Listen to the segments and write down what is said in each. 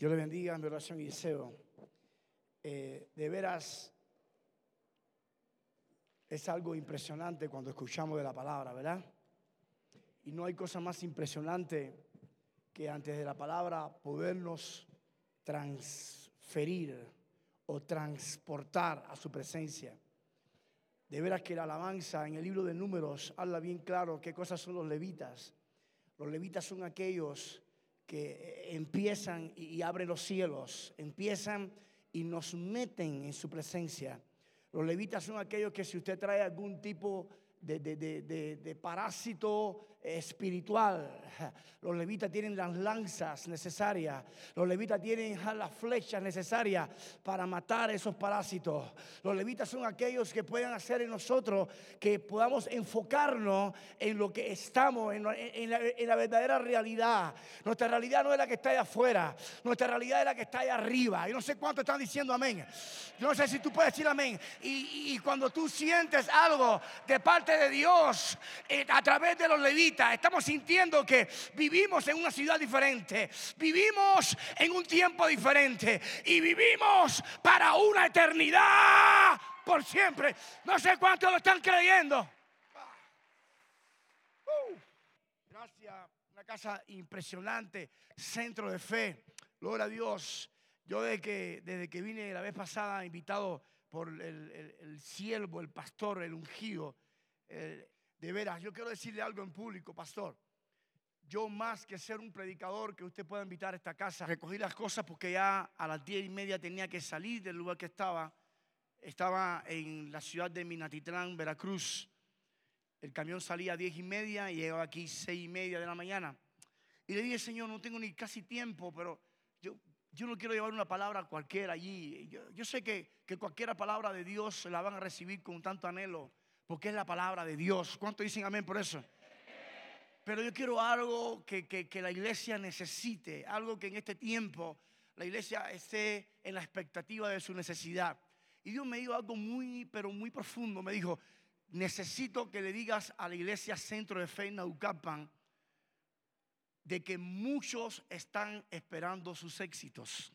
Dios le bendiga, mi oración y deseo. Eh, de veras, es algo impresionante cuando escuchamos de la palabra, ¿verdad? Y no hay cosa más impresionante que antes de la palabra podernos transferir o transportar a su presencia. De veras que la alabanza en el libro de números habla bien claro qué cosas son los levitas. Los levitas son aquellos que empiezan y abren los cielos, empiezan y nos meten en su presencia. Los levitas son aquellos que si usted trae algún tipo de, de parásito espiritual. Los levitas tienen las lanzas necesarias. Los levitas tienen las flechas necesarias para matar esos parásitos. Los levitas son aquellos que pueden hacer en nosotros que podamos enfocarnos en lo que estamos, en, la, verdadera realidad. Nuestra realidad no es la que está allá afuera. Nuestra realidad es la que está allá arriba. Y no sé cuánto están diciendo amén. Yo no sé si tú puedes decir amén. Y, cuando tú sientes algo de parte de Dios eh, a través de los levitas, estamos sintiendo que vivimos en una ciudad diferente, vivimos en un tiempo diferente y vivimos para una eternidad por siempre. No sé cuántos lo están creyendo. Uh, gracias, una casa impresionante, centro de fe. Gloria a Dios. Yo desde que, desde que vine la vez pasada, invitado por el, el, siervo, el pastor, el ungido, de veras, yo quiero decirle algo en público, pastor. Yo más que ser un predicador que usted pueda invitar a esta casa, recogí las cosas porque ya a las diez y media tenía que salir del lugar que estaba. Estaba en la ciudad de Minatitlán, Veracruz. El camión salía a diez y media y llegaba aquí seis y media de la mañana. Y le dije, Señor, no tengo ni casi tiempo, pero yo, yo no quiero llevar una palabra cualquiera allí. Yo, yo sé que, que cualquier palabra de Dios la van a recibir con tanto anhelo porque es la palabra de Dios. ¿Cuánto dicen amén por eso? Pero yo quiero algo que, que, la iglesia necesite, algo que en este tiempo la iglesia esté en la expectativa de su necesidad. Y Dios me dijo algo muy, pero muy profundo. Me dijo, necesito que le digas a la iglesia Centro de Fe en Naucapan de que muchos están esperando sus éxitos.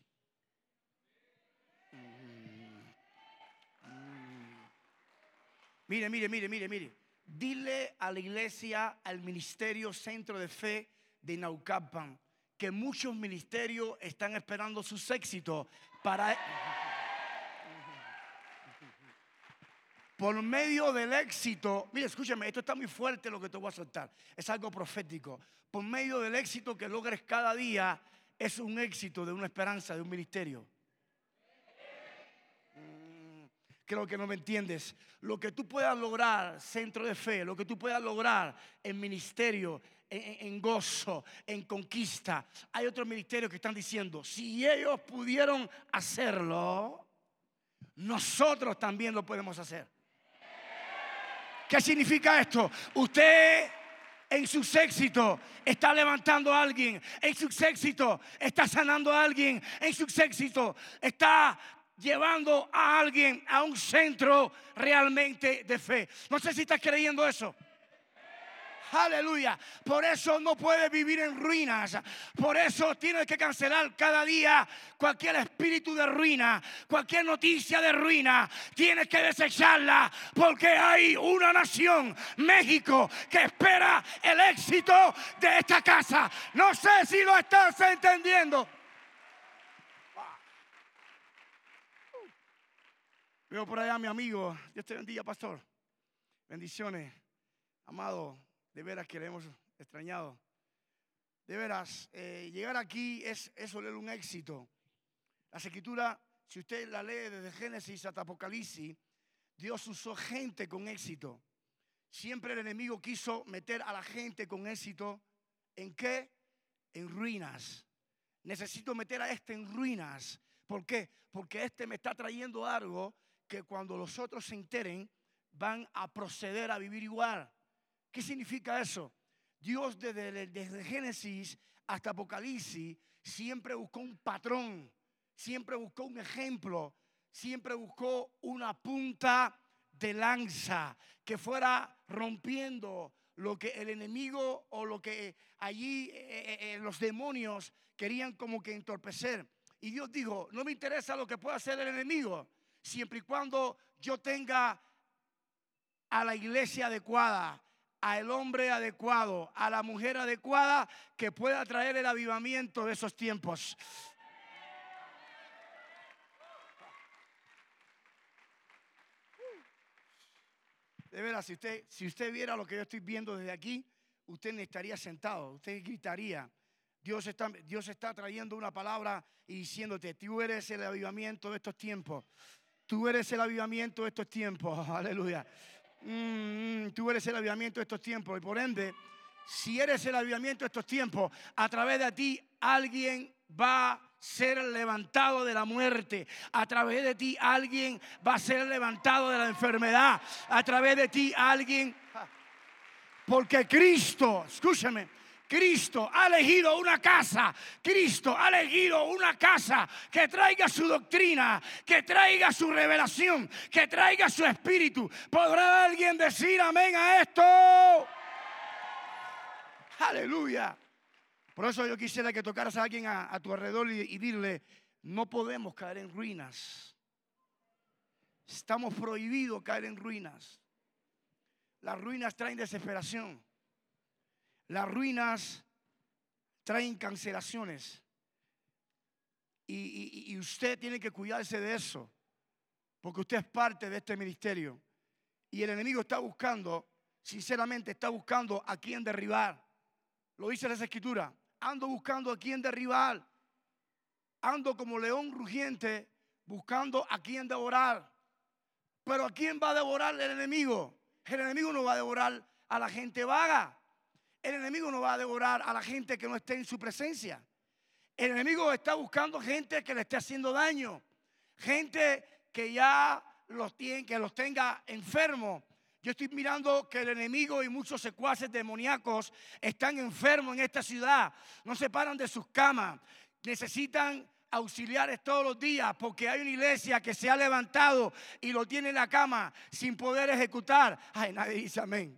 Mire, mire, mire, mire, mire. Dile a la iglesia, al ministerio Centro de Fe de Naucapan, que muchos ministerios están esperando sus éxitos para... Por medio del éxito, mire, escúchame, esto está muy fuerte lo que te voy a soltar. Es algo profético. Por medio del éxito que logres cada día, es un éxito de una esperanza, de un ministerio. Creo que no me entiendes. Lo que tú puedas lograr, centro de fe, lo que tú puedas lograr en ministerio, en, gozo, en conquista. Hay otros ministerios que están diciendo, si ellos pudieron hacerlo, nosotros también lo podemos hacer. ¿Qué significa esto? Usted en sus éxitos está levantando a alguien, en sus éxitos está sanando a alguien, en sus éxitos está llevando a alguien a un centro realmente de fe. No sé si estás creyendo eso. Aleluya. Por eso no puedes vivir en ruinas. Por eso tienes que cancelar cada día cualquier espíritu de ruina, cualquier noticia de ruina. Tienes que desecharla porque hay una nación, México, que espera el éxito de esta casa. No sé si lo estás entendiendo. Veo por allá a mi amigo. Dios te bendiga, pastor. Bendiciones. Amado, de veras que le hemos extrañado. De veras, eh, llegar aquí es, es un éxito. La escritura, si usted la lee desde Génesis hasta Apocalipsis, Dios usó gente con éxito. Siempre el enemigo quiso meter a la gente con éxito. ¿En qué? En ruinas. Necesito meter a este en ruinas. ¿Por qué? Porque este me está trayendo algo que cuando los otros se enteren van a proceder a vivir igual. ¿Qué significa eso? Dios desde, desde Génesis hasta Apocalipsis siempre buscó un patrón, siempre buscó un ejemplo, siempre buscó una punta de lanza que fuera rompiendo lo que el enemigo o lo que allí eh, eh, eh, los demonios querían como que entorpecer. Y Dios dijo, no me interesa lo que pueda hacer el enemigo, siempre y cuando yo tenga a la iglesia adecuada, al hombre adecuado, a la mujer adecuada que pueda traer el avivamiento de esos tiempos. De veras, si usted, si usted viera lo que yo estoy viendo desde aquí, usted estaría sentado, usted gritaría. Dios está, Dios está trayendo una palabra y diciéndote, tú eres el avivamiento de estos tiempos. Tú eres el avivamiento de estos tiempos. Aleluya. Mm, mm, tú eres el avivamiento de estos tiempos. Y por ende, si eres el avivamiento de estos tiempos, a través de ti alguien va a ser levantado de la muerte. A través de ti alguien va a ser levantado de la enfermedad. A través de ti alguien... Porque Cristo, escúchame, Cristo ha elegido una casa, Cristo ha elegido una casa que traiga su doctrina, que traiga su revelación, que traiga su espíritu. ¿Podrá alguien decir amén a esto? Aleluya. Por eso yo quisiera que tocaras a alguien a, tu alrededor y, y dile, no podemos caer en ruinas. Estamos prohibidos caer en ruinas. Las ruinas traen desesperación. Las ruinas traen cancelaciones. Y, usted tiene que cuidarse de eso. Porque usted es parte de este ministerio. Y el enemigo está buscando, sinceramente, está buscando a quién derribar. Lo dice la escritura. Ando buscando a quién derribar. Ando como león rugiente buscando a quién devorar. Pero ¿a quién va a devorar el enemigo? El enemigo no va a devorar a la gente vaga. El enemigo no va a devorar a la gente que no esté en su presencia. El enemigo está buscando gente que le esté haciendo daño. Gente que ya los, tiene, que los tenga enfermos. Yo estoy mirando que el enemigo y muchos secuaces demoníacos están enfermos en esta ciudad. No se paran de sus camas. Necesitan auxiliares todos los días porque hay una iglesia que se ha levantado y lo tiene en la cama sin poder ejecutar. Ay, nadie dice amén.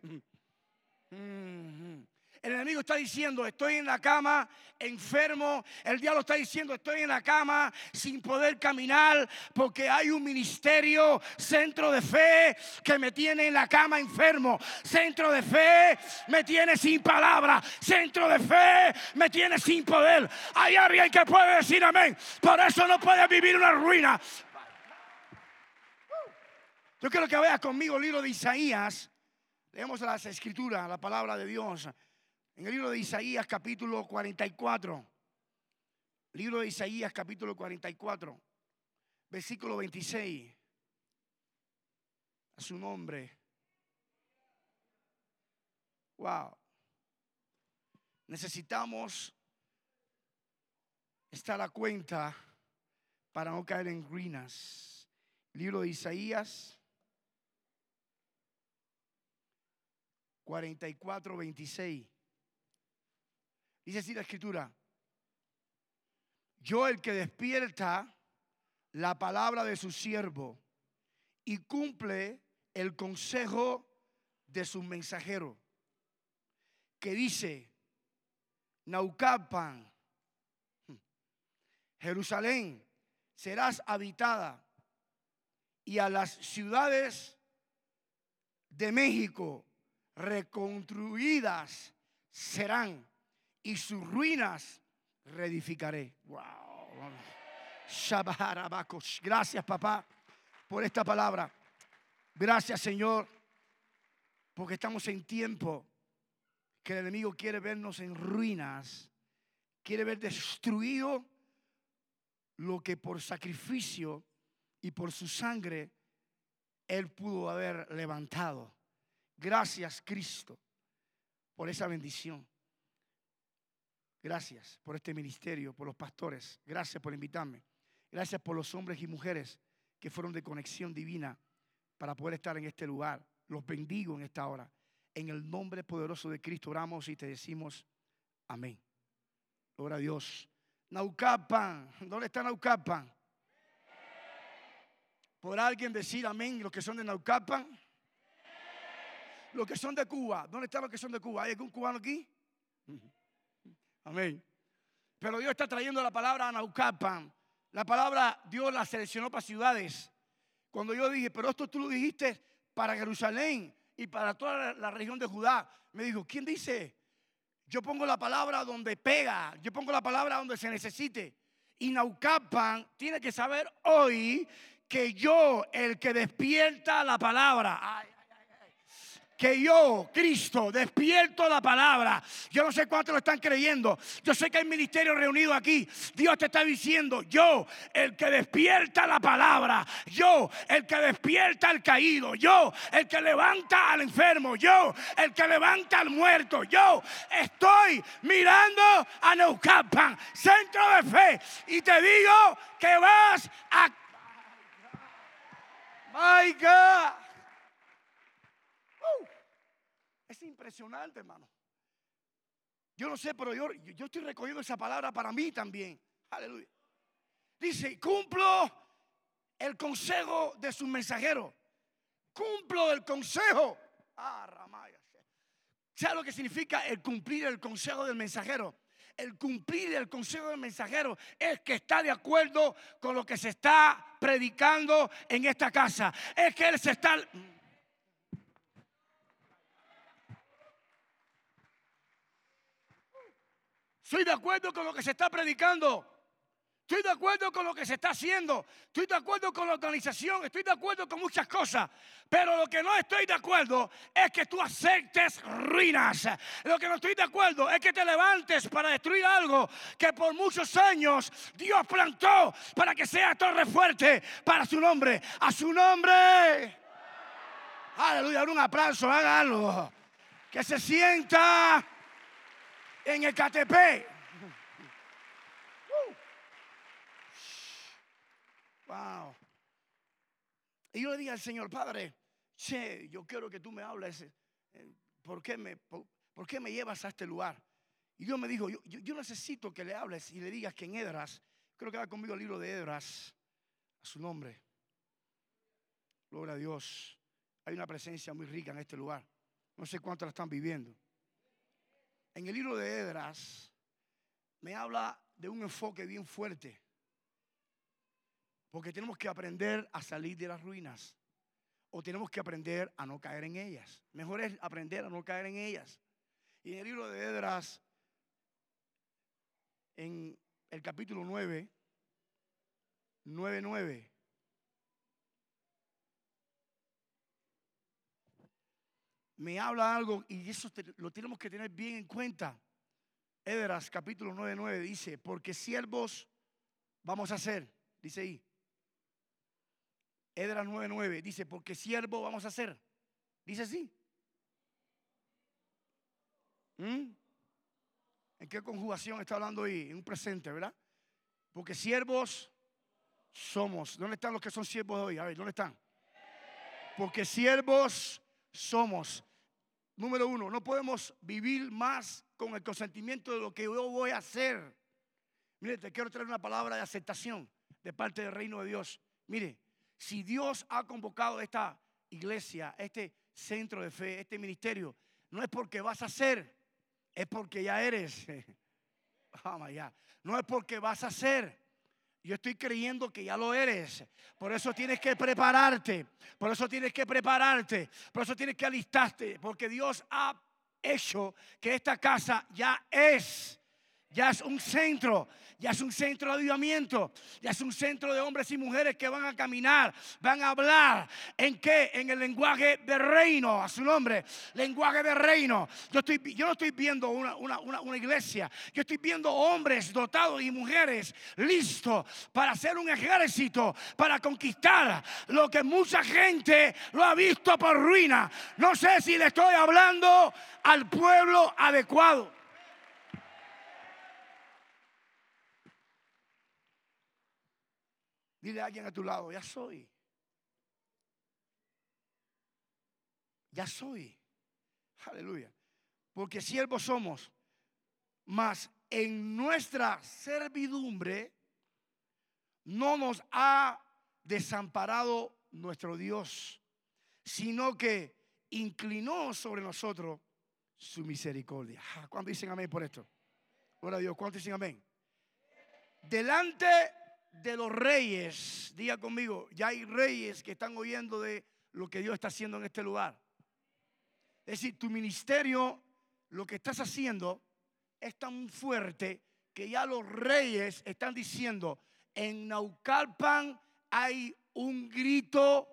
El enemigo está diciendo, estoy en la cama enfermo. El diablo está diciendo, estoy en la cama sin poder caminar porque hay un ministerio, centro de fe, que me tiene en la cama enfermo. Centro de fe me tiene sin palabra. Centro de fe me tiene sin poder. Hay alguien que puede decir amén. Por eso no puede vivir una ruina. Yo quiero que veas conmigo el libro de Isaías. Leemos las escrituras, la palabra de Dios. En el libro de Isaías capítulo 44, libro de Isaías capítulo 44, versículo 26, a su nombre. Wow. Necesitamos estar a cuenta para no caer en ruinas. Libro de Isaías 44, 26. Dice así la escritura. Yo el que despierta la palabra de su siervo y cumple el consejo de su mensajero, que dice, Naucapan, Jerusalén, serás habitada y a las ciudades de México reconstruidas serán y sus ruinas reedificaré. Wow. Gracias, papá, por esta palabra. Gracias, Señor, porque estamos en tiempo que el enemigo quiere vernos en ruinas, quiere ver destruido lo que por sacrificio y por su sangre él pudo haber levantado. Gracias, Cristo, por esa bendición. Gracias por este ministerio, por los pastores. Gracias por invitarme. Gracias por los hombres y mujeres que fueron de conexión divina para poder estar en este lugar. Los bendigo en esta hora. En el nombre poderoso de Cristo oramos y te decimos amén. Gloria a Dios. Naucapan. ¿Dónde está Naucapan? ¿Podrá alguien decir amén los que son de Naucapan? Los que son de Cuba. ¿Dónde están los que son de Cuba? ¿Hay algún cubano aquí? Amén. Pero Dios está trayendo la palabra a Naucapan La palabra Dios la seleccionó para ciudades. Cuando yo dije, pero esto tú lo dijiste para Jerusalén y para toda la región de Judá, me dijo, ¿quién dice? Yo pongo la palabra donde pega, yo pongo la palabra donde se necesite. Y Naucapan tiene que saber hoy que yo, el que despierta la palabra, ay, que yo, Cristo, despierto la palabra. Yo no sé cuántos lo están creyendo. Yo sé que hay ministerio reunido aquí. Dios te está diciendo, yo, el que despierta la palabra. Yo, el que despierta al caído. Yo, el que levanta al enfermo. Yo, el que levanta al muerto. Yo estoy mirando a Neucapan, centro de fe. Y te digo que vas a... My God. Es impresionante, hermano. Yo no sé, pero yo, yo estoy recogiendo esa palabra para mí también. Aleluya. Dice, cumplo el consejo de sus mensajeros. Cumplo el consejo. Ah, Ramaya. ¿Sabe lo que significa el cumplir el consejo del mensajero? El cumplir el consejo del mensajero es que está de acuerdo con lo que se está predicando en esta casa. Es que él se está... Estoy de acuerdo con lo que se está predicando. Estoy de acuerdo con lo que se está haciendo. Estoy de acuerdo con la organización. Estoy de acuerdo con muchas cosas. Pero lo que no estoy de acuerdo es que tú aceptes ruinas. Lo que no estoy de acuerdo es que te levantes para destruir algo que por muchos años Dios plantó para que sea torre fuerte para su nombre. A su nombre. Aleluya. Un aplauso. Haga algo. Que se sienta en el KTP. Wow. Y yo le dije al Señor, Padre, che, yo quiero que tú me hables. Eh, ¿Por qué me, por, qué me llevas a este lugar? Y Dios me dijo, yo, yo, necesito que le hables y le digas que en Edras, creo que va conmigo el libro de Edras, a su nombre. Gloria a Dios. Hay una presencia muy rica en este lugar. No sé cuántos la están viviendo en el libro de Edras me habla de un enfoque bien fuerte. Porque tenemos que aprender a salir de las ruinas. O tenemos que aprender a no caer en ellas. Mejor es aprender a no caer en ellas. Y en el libro de Edras, en el capítulo 9, 9, me habla algo y eso lo tenemos que tener bien en cuenta. Edras capítulo 9, 9 dice, porque siervos vamos a ser, dice ahí. Edras 9, 9 dice, porque siervo vamos a ser. Dice así. ¿Mm? ¿En qué conjugación está hablando ahí? En un presente, ¿verdad? Porque siervos somos. ¿Dónde están los que son siervos hoy? A ver, ¿dónde están? Porque siervos somos. Número uno, no podemos vivir más con el consentimiento de lo que yo voy a hacer. Mire, te quiero traer una palabra de aceptación de parte del reino de Dios. Mire, si Dios ha convocado esta iglesia, este centro de fe, este ministerio, no es porque vas a hacer, es porque ya eres. Vamos allá. No es porque vas a hacer, yo estoy creyendo que ya lo eres. Por eso tienes que prepararte. Por eso tienes que prepararte. Por eso tienes que alistarte. Porque Dios ha hecho que esta casa ya es. Ya es un centro ya es un centro de avivamiento, ya es un centro de hombres y mujeres que van a caminar, van a hablar. ¿En qué? En el lenguaje de reino, a su nombre, lenguaje de reino. Yo, estoy, yo no estoy viendo una, una iglesia, yo estoy viendo hombres dotados y mujeres listos para hacer un ejército, para conquistar lo que mucha gente lo ha visto por ruina. No sé si le estoy hablando al pueblo adecuado. Dile a alguien a tu lado, ya soy. Ya soy. Aleluya. Porque siervos somos, mas en nuestra servidumbre no nos ha desamparado nuestro Dios, sino que inclinó sobre nosotros su misericordia. Ah, ¿Cuántos dicen amén por esto? Ahora Dios, ¿cuántos dicen amén? Delante de los reyes. Diga conmigo, ya hay reyes que están oyendo de lo que Dios está haciendo en este lugar. Es decir, tu ministerio, lo que estás haciendo es tan fuerte que ya los reyes están diciendo, en Naucalpan hay un grito.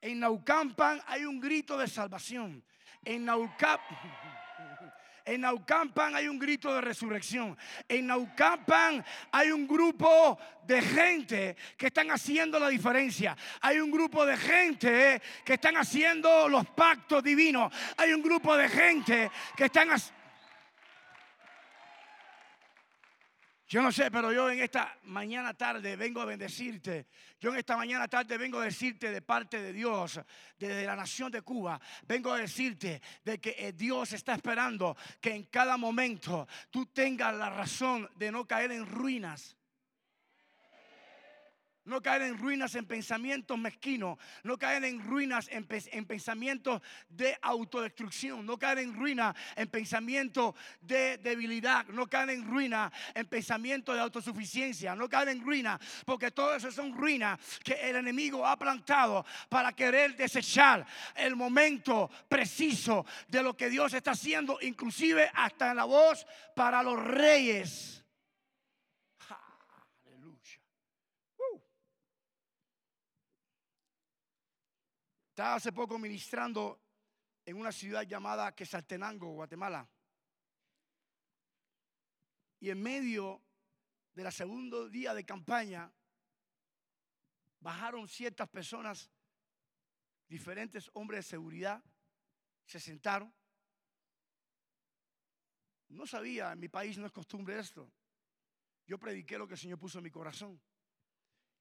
En Naucalpan hay un grito de salvación. En Naucalpan... En Naucampan hay un grito de resurrección. En Naucampan hay un grupo de gente que están haciendo la diferencia. Hay un grupo de gente que están haciendo los pactos divinos. Hay un grupo de gente que están haciendo Yo no sé, pero yo en esta mañana tarde vengo a bendecirte. Yo en esta mañana tarde vengo a decirte de parte de Dios, desde la nación de Cuba, vengo a decirte de que eh, Dios está esperando que en cada momento tú tengas la razón de no caer en ruinas. No caer en ruinas en pensamientos mezquinos. No caer en ruinas en, pensamientos de autodestrucción. No caer en ruinas en pensamientos de debilidad. No caer en ruinas en pensamientos de autosuficiencia. No caer en ruinas porque todo eso son ruinas que el enemigo ha plantado para querer desechar el momento preciso de lo que Dios está haciendo, inclusive hasta en la voz para los reyes. Estaba hace poco ministrando en una ciudad llamada Quesaltenango, Guatemala. Y en medio de la segundo día de campaña, bajaron ciertas personas, diferentes hombres de seguridad, se sentaron. No sabía, en mi país no es costumbre esto. Yo prediqué lo que el Señor puso en mi corazón.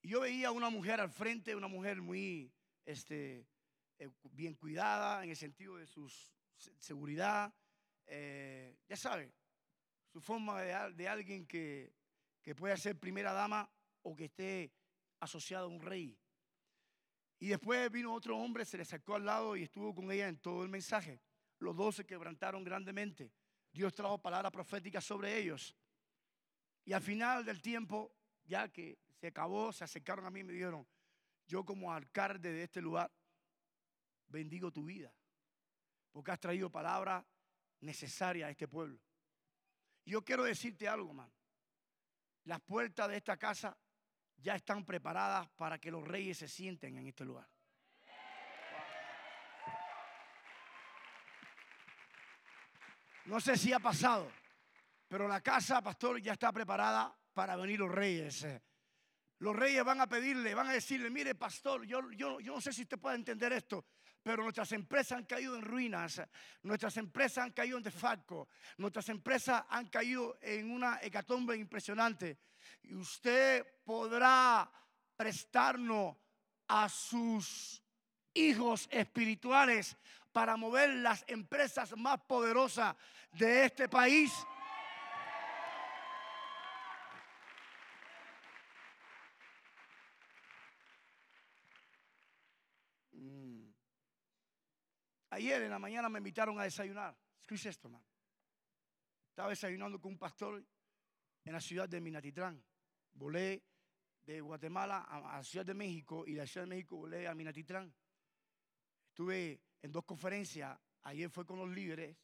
Y yo veía a una mujer al frente, una mujer muy este, bien cuidada en el sentido de su seguridad, eh, ya sabe, su forma de, alguien que, que puede ser primera dama o que esté asociado a un rey. Y después vino otro hombre, se le sacó al lado y estuvo con ella en todo el mensaje. Los dos se quebrantaron grandemente. Dios trajo palabras proféticas sobre ellos. Y al final del tiempo, ya que se acabó, se acercaron a mí y me dijeron, yo como alcalde de este lugar, bendigo tu vida, porque has traído palabra necesaria a este pueblo. Yo quiero decirte algo, man. Las puertas de esta casa ya están preparadas para que los reyes se sienten en este lugar. No sé si ha pasado, pero la casa, pastor, ya está preparada para venir los reyes. Los reyes van a pedirle, van a decirle, mire, pastor, yo, yo, yo no sé si usted puede entender esto, pero nuestras empresas han caído en ruinas, nuestras empresas han caído en defalco, nuestras empresas han caído en una hecatombe impresionante. Y usted podrá prestarnos a sus hijos espirituales para mover las empresas más poderosas de este país. Ayer en la mañana me invitaron a desayunar. Escucha esto, man. Estaba desayunando con un pastor en la ciudad de Minatitlán. Volé de Guatemala a la Ciudad de México y de la Ciudad de México volé a Minatitlán. Estuve en dos conferencias. Ayer fue con los líderes.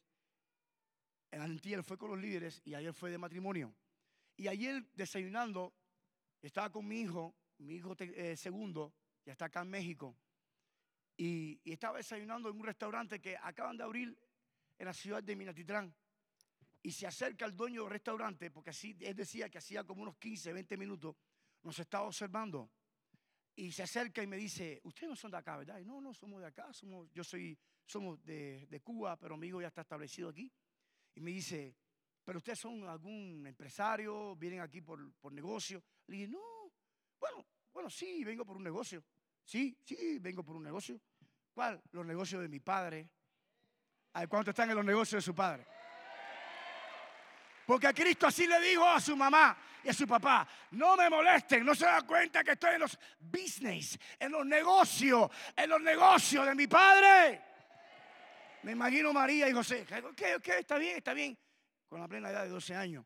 En Antiel fue con los líderes y ayer fue de matrimonio. Y ayer desayunando, estaba con mi hijo, mi hijo eh, segundo, ya está acá en México. Y, estaba desayunando en un restaurante que acaban de abrir en la ciudad de Minatitlán. Y se acerca el dueño del restaurante, porque así él decía que hacía como unos 15, 20 minutos, nos estaba observando. Y se acerca y me dice, ustedes no son de acá, ¿verdad? Y no, no, somos de acá, somos, yo soy, somos de, de Cuba, pero mi hijo ya está establecido aquí. Y me dice, pero ustedes son algún empresario, vienen aquí por, por negocio. Le dije, no, bueno, bueno, sí, vengo por un negocio. Sí, sí, vengo por un negocio. ¿Cuál? Los negocios de mi padre. ¿Cuántos están en los negocios de su padre? Porque a Cristo así le dijo a su mamá y a su papá, no me molesten, no se dan cuenta que estoy en los business, en los negocios, en los negocios de mi padre. Me imagino María y José, ok, ok, está bien, está bien. con la plena edad de 12 años.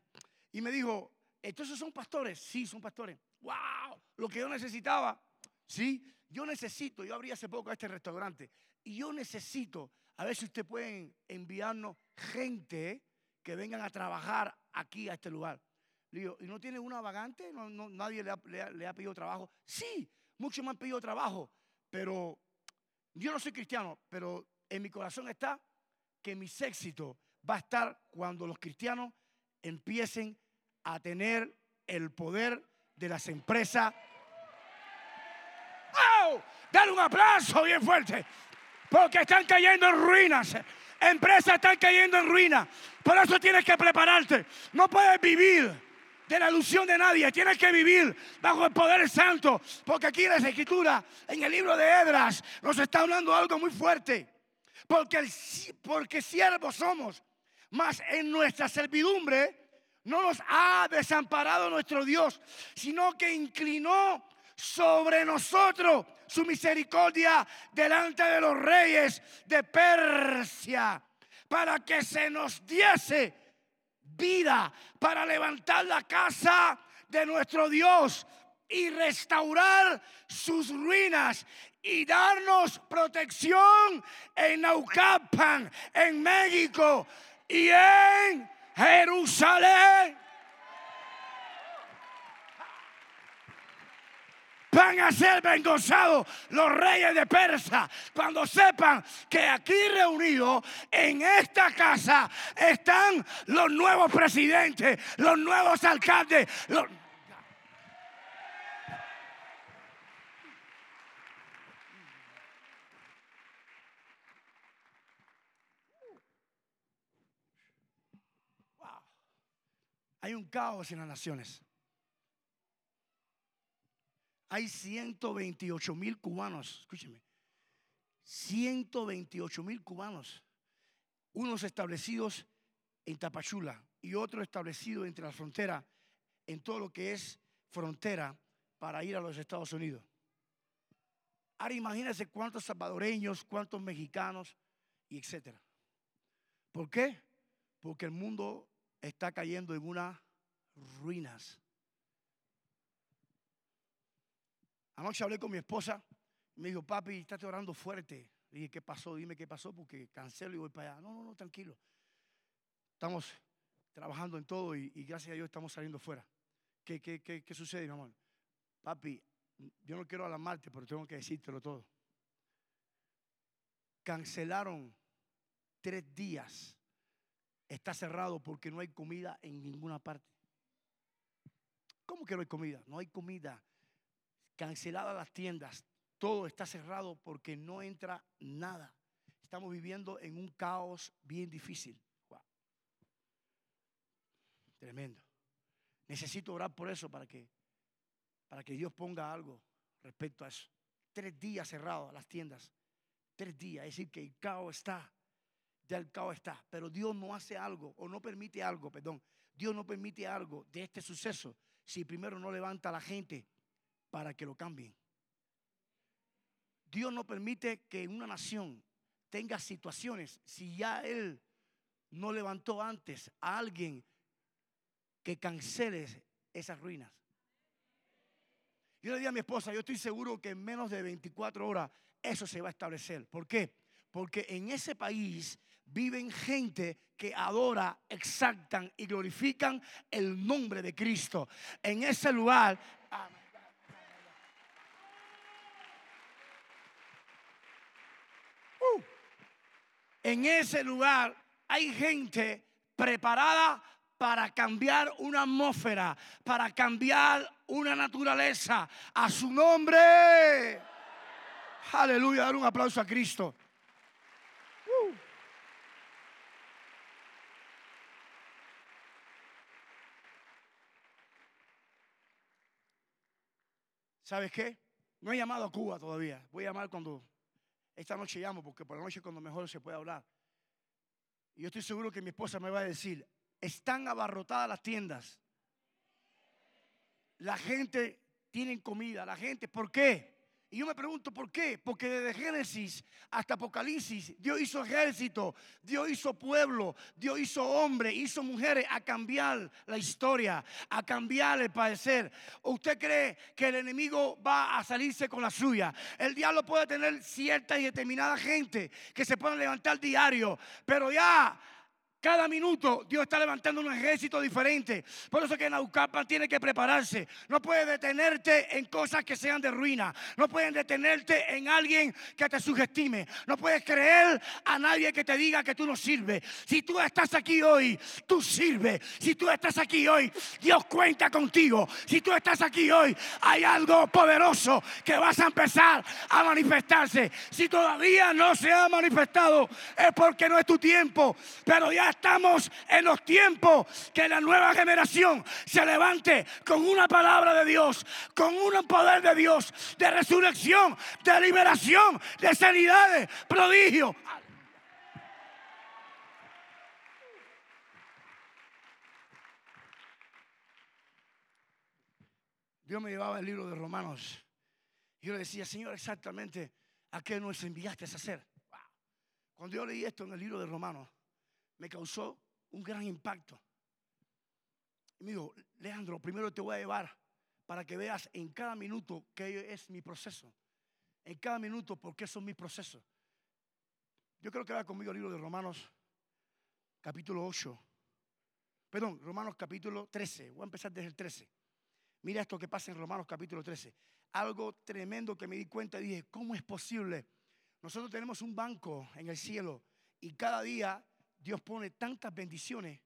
Y me dijo, ¿entonces son pastores? Sí, son pastores. ¡Wow! Lo que yo necesitaba. Sí, yo necesito, yo abrí hace poco este restaurante, y yo necesito, a ver si ustedes pueden enviarnos gente que vengan a trabajar aquí a este lugar. Le digo, ¿y no tiene una vagante? ¿No, nadie le ha, le ha pedido trabajo? Sí, muchos me han pedido trabajo, pero yo no soy cristiano, pero en mi corazón está que mi éxito va a estar cuando los cristianos empiecen a tener el poder de las empresas. Dale un aplauso bien fuerte, porque están cayendo en ruinas. Empresas están cayendo en ruinas. Por eso tienes que prepararte. No puedes vivir de la ilusión de nadie. Tienes que vivir bajo el poder santo. Porque aquí en la escritura, en el libro de Edras, nos está hablando algo muy fuerte. Porque, el, porque siervos somos. Mas en nuestra servidumbre no nos ha desamparado nuestro Dios, sino que inclinó sobre nosotros su misericordia delante de los reyes de Persia, para que se nos diese vida para levantar la casa de nuestro Dios y restaurar sus ruinas y darnos protección en Naucalpan, en México y en Jerusalén. Van a ser ben los reyes de Persa cuando sepan que aquí reunidos en esta casa están los nuevos presidentes, los nuevos alcaldes. Hay un caos en las naciones. Hay 128 mil cubanos, escúcheme, 128 mil cubanos, unos establecidos en Tapachula y otros establecidos entre la frontera, en todo lo que es frontera para ir a los Estados Unidos. Ahora imagínense cuántos salvadoreños, cuántos mexicanos y etcétera. ¿Por qué? Porque el mundo está cayendo en unas ruinas. Anoche hablé con mi esposa me dijo, papi, estás orando fuerte. Le dije, ¿qué pasó? Dime qué pasó porque cancelo y voy para allá. No, no, no, tranquilo. Estamos trabajando en todo y, gracias a Dios estamos saliendo fuera. ¿Qué, qué, qué, qué sucede, mi amor? Papi, yo no quiero alarmarte, pero tengo que decírtelo todo. Cancelaron tres días. Está cerrado porque no hay comida en ninguna parte. ¿Cómo que no hay comida? No hay comida canceladas las tiendas, todo está cerrado porque no entra nada. Estamos viviendo en un caos bien difícil. Tremendo. Necesito orar por eso para que, para que Dios ponga algo respecto a eso. Tres días cerrados las tiendas. Tres días. Es decir, que el caos está. Ya el caos está. Pero Dios no hace algo o no permite algo, perdón. Dios no permite algo de este suceso si primero no levanta a la gente para que lo cambien. Dios no permite que una nación tenga situaciones si ya Él no levantó antes a alguien que cancele esas ruinas. Yo le dije a mi esposa, yo estoy seguro que en menos de 24 horas eso se va a establecer. ¿Por qué? Porque en ese país viven gente que adora, exaltan y glorifican el nombre de Cristo. En ese lugar en ese lugar hay gente preparada para cambiar una atmósfera, para cambiar una naturaleza a su nombre. Aleluya, dar un aplauso a Cristo. Uh. ¿Sabes qué? No he llamado a Cuba todavía. Voy a llamar cuando esta noche llamo porque por la noche cuando mejor se puede hablar. Y yo estoy seguro que mi esposa me va a decir, están abarrotadas las tiendas. La gente tiene comida, la gente, ¿por qué? Y yo me pregunto por qué. Porque desde Génesis hasta Apocalipsis, Dios hizo ejército, Dios hizo pueblo, Dios hizo hombre, hizo mujeres a cambiar la historia, a cambiar el padecer. ¿Usted cree que el enemigo va a salirse con la suya? El diablo puede tener cierta y determinada gente que se pueden levantar diario, pero ya cada minuto Dios está levantando un ejército diferente. Por eso que Naucapa tiene que prepararse. No puede detenerte en cosas que sean de ruina. No pueden detenerte en alguien que te sugestime. No puedes creer a nadie que te diga que tú no sirves. Si tú estás aquí hoy, tú sirves. Si tú estás aquí hoy, Dios cuenta contigo. Si tú estás aquí hoy, hay algo poderoso que vas a empezar a manifestarse. Si todavía no se ha manifestado, es porque no es tu tiempo. Pero ya estamos en los tiempos que la nueva generación se levante con una palabra de Dios, con un poder de Dios, de resurrección, de liberación, de sanidades, prodigio. Dios me llevaba el libro de Romanos. Y yo le decía, Señor, exactamente a qué nos enviaste a hacer. Cuando yo leí esto en el libro de Romanos, me causó un gran impacto. Y me dijo, Leandro, primero te voy a llevar para que veas en cada minuto que es mi proceso. En cada minuto por qué son mis procesos. Yo creo que va conmigo el libro de Romanos, capítulo 8. Perdón, Romanos capítulo 13. Voy a empezar desde el 13. Mira esto que pasa en Romanos capítulo 13. Algo tremendo que me di cuenta y dije, ¿cómo es posible? Nosotros tenemos un banco en el cielo y cada día Dios pone tantas bendiciones,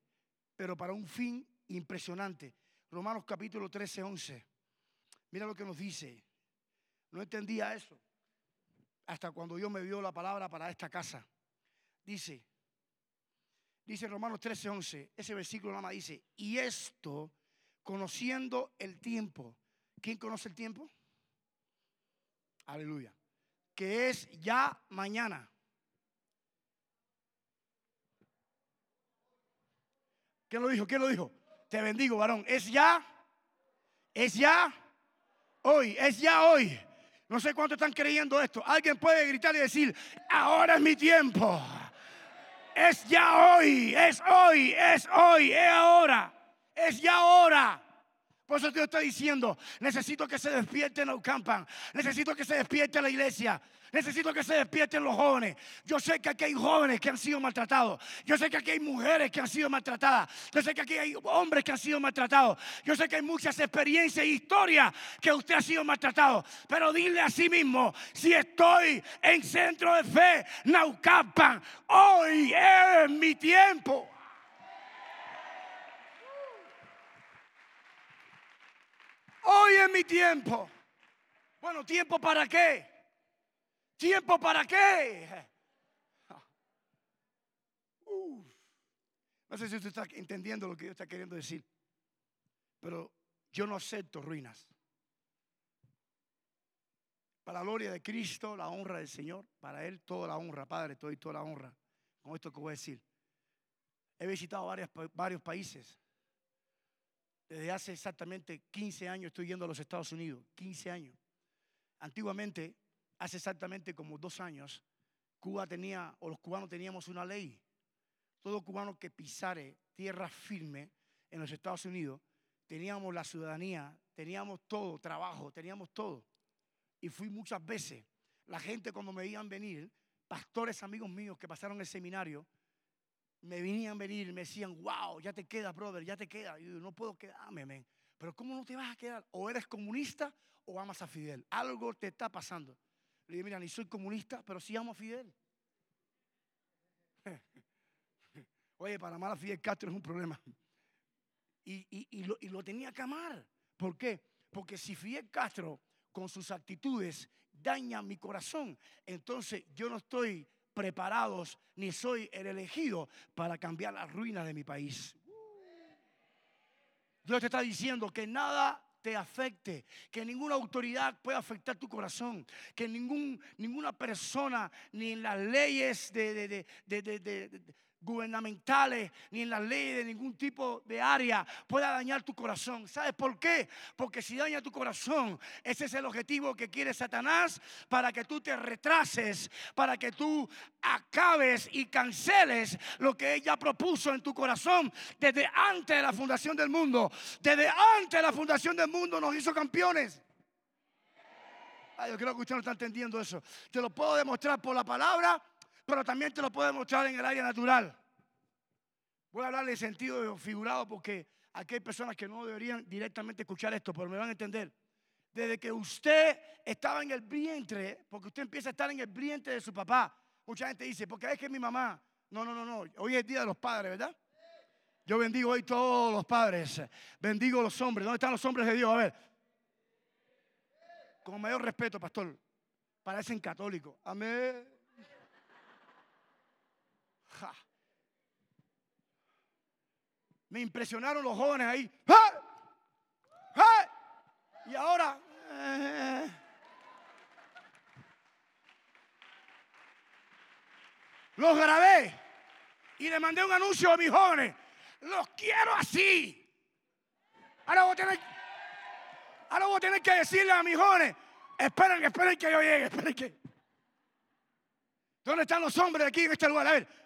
pero para un fin impresionante. Romanos capítulo 13, 11. Mira lo que nos dice. No entendía eso hasta cuando Dios me dio la palabra para esta casa. Dice, dice Romanos 13, 11, ese versículo nada más dice, y esto conociendo el tiempo. ¿Quién conoce el tiempo? Aleluya. Que es ya mañana. ¿Quién lo dijo? ¿Quién lo dijo? Te bendigo, varón. Es ya. Es ya. Hoy. Es ya hoy. No sé cuánto están creyendo esto. Alguien puede gritar y decir, ahora es mi tiempo. Es ya hoy. Es hoy. Es hoy. Es ahora. Es ya ahora. Por eso Dios está diciendo, necesito que se despierte en campan. Necesito que se despierte la iglesia. Necesito que se despierten los jóvenes. Yo sé que aquí hay jóvenes que han sido maltratados. Yo sé que aquí hay mujeres que han sido maltratadas. Yo sé que aquí hay hombres que han sido maltratados. Yo sé que hay muchas experiencias e historias que usted ha sido maltratado. Pero dile a sí mismo, si estoy en centro de fe, Naucampan, hoy es mi tiempo. Hoy es mi tiempo. Bueno, ¿tiempo para qué? ¿Tiempo para qué? No sé si usted está entendiendo lo que yo está queriendo decir, pero yo no acepto ruinas. Para la gloria de Cristo, la honra del Señor, para Él toda la honra, Padre, todo y toda la honra. Con esto que voy a decir. He visitado varios países. Desde hace exactamente 15 años estoy yendo a los Estados Unidos. 15 años. Antiguamente hace exactamente como dos años, Cuba tenía, o los cubanos teníamos una ley. Todo cubano que pisare tierra firme en los Estados Unidos, teníamos la ciudadanía, teníamos todo, trabajo, teníamos todo. Y fui muchas veces. La gente cuando me veían venir, pastores amigos míos que pasaron el seminario, me venían a venir, me decían, wow, ya te queda, brother, ya te queda. Y yo, no puedo quedarme, men. Pero ¿cómo no te vas a quedar? O eres comunista o amas a Fidel. Algo te está pasando. Le dije, mira, ni soy comunista, pero sí amo a Fidel. Oye, para amar a Fidel Castro es un problema. Y, lo, tenía que amar. ¿Por qué? Porque si Fidel Castro con sus actitudes daña mi corazón, entonces yo no estoy preparado ni soy el elegido para cambiar las ruinas de mi país. Dios te está diciendo que nada te afecte, que ninguna autoridad pueda afectar tu corazón, que ningún, ninguna persona, ni en las leyes de, gubernamentales ni en las leyes de ningún tipo de área pueda dañar tu corazón. ¿Sabes por qué? Porque si daña tu corazón, ese es el objetivo que quiere Satanás para que tú te retrases, para que tú acabes y canceles lo que ella propuso en tu corazón desde antes de la fundación del mundo. Desde antes de la fundación del mundo nos hizo campeones. yo creo que usted no está entendiendo eso. Te lo puedo demostrar por la palabra pero también te lo puedo mostrar en el área natural. Voy a hablarle en sentido figurado porque aquí hay personas que no deberían directamente escuchar esto, pero me van a entender. Desde que usted estaba en el vientre, porque usted empieza a estar en el vientre de su papá, mucha gente dice, porque es que mi mamá, no, no, no, no, hoy es día de los padres, ¿verdad? Yo bendigo hoy todos los padres, bendigo los hombres, ¿dónde están los hombres de Dios? A ver, con mayor respeto, pastor, parecen católicos, amén. Me impresionaron los jóvenes ahí. Y ahora... Eh, los grabé y le mandé un anuncio a mis jóvenes. Los quiero así. Ahora voy a tener, ahora voy a tener que decirle a mis jóvenes, esperen, esperen que yo llegue, esperen que... ¿Dónde están los hombres aquí en este lugar? A ver,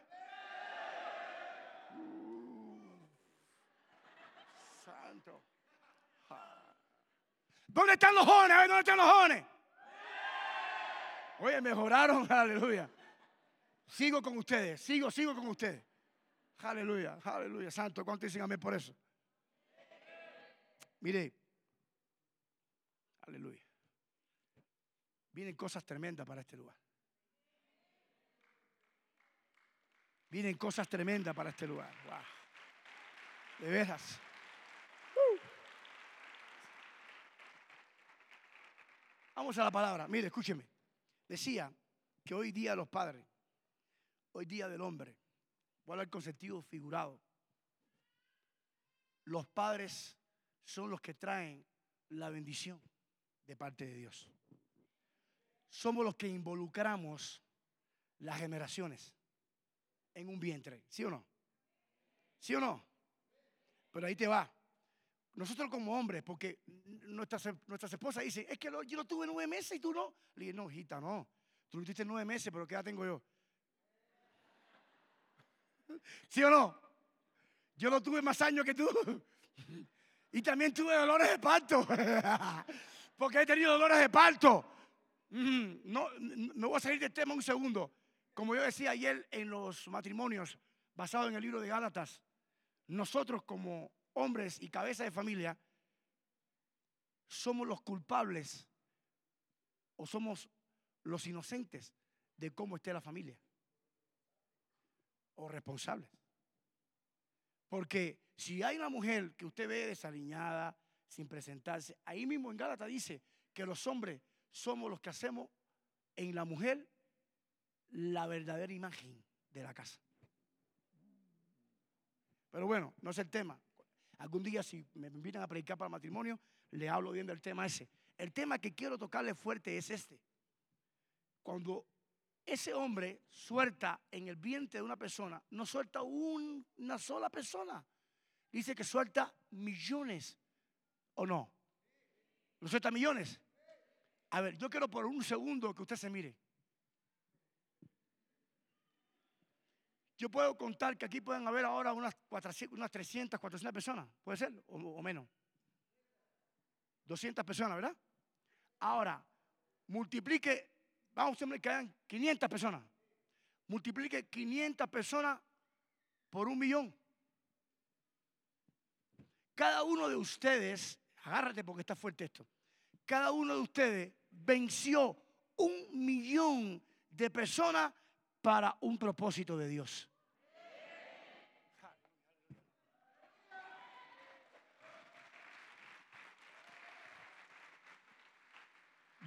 ¿Dónde están los jóvenes? A ver, ¿dónde están los jóvenes? Oye, mejoraron, aleluya. Sigo con ustedes, sigo, sigo con ustedes. Aleluya, aleluya, santo. ¿Cuánto dicen amén por eso? Mire, aleluya. Vienen cosas tremendas para este lugar. Vienen cosas tremendas para este lugar. Wow. De veras. Vamos a la palabra. Mire, escúcheme. Decía que hoy día de los padres, hoy día del hombre, voy a hablar con sentido figurado. Los padres son los que traen la bendición de parte de Dios. Somos los que involucramos las generaciones en un vientre, ¿sí o no? ¿Sí o no? Pero ahí te va. Nosotros como hombres, porque nuestras, esposas dicen, es que yo lo tuve nueve meses y tú no. Le dije, no, hijita, no. Tú lo tuviste nueve meses, pero ¿qué edad tengo yo? ¿Sí o no? Yo lo tuve más años que tú. Y también tuve dolores de parto. Porque he tenido dolores de parto. No, no voy a salir del tema un segundo. Como yo decía ayer en los matrimonios, basado en el libro de Gálatas, nosotros como hombres y cabeza de familia, somos los culpables o somos los inocentes de cómo esté la familia o responsables. Porque si hay una mujer que usted ve desaliñada, sin presentarse, ahí mismo en Gálatas dice que los hombres somos los que hacemos en la mujer la verdadera imagen de la casa. Pero bueno, no es el tema. Algún día si me invitan a predicar para matrimonio, le hablo bien del tema ese. El tema que quiero tocarle fuerte es este. Cuando ese hombre suelta en el vientre de una persona, no suelta una sola persona. Dice que suelta millones. ¿O no? ¿No suelta millones? A ver, yo quiero por un segundo que usted se mire. Yo puedo contar que aquí pueden haber ahora unas, 400, unas 300, 400 personas, puede ser, o, menos. 200 personas, ¿verdad? Ahora, multiplique, vamos a que hayan 500 personas. Multiplique 500 personas por un millón. Cada uno de ustedes, agárrate porque está fuerte esto, cada uno de ustedes venció un millón de personas para un propósito de Dios.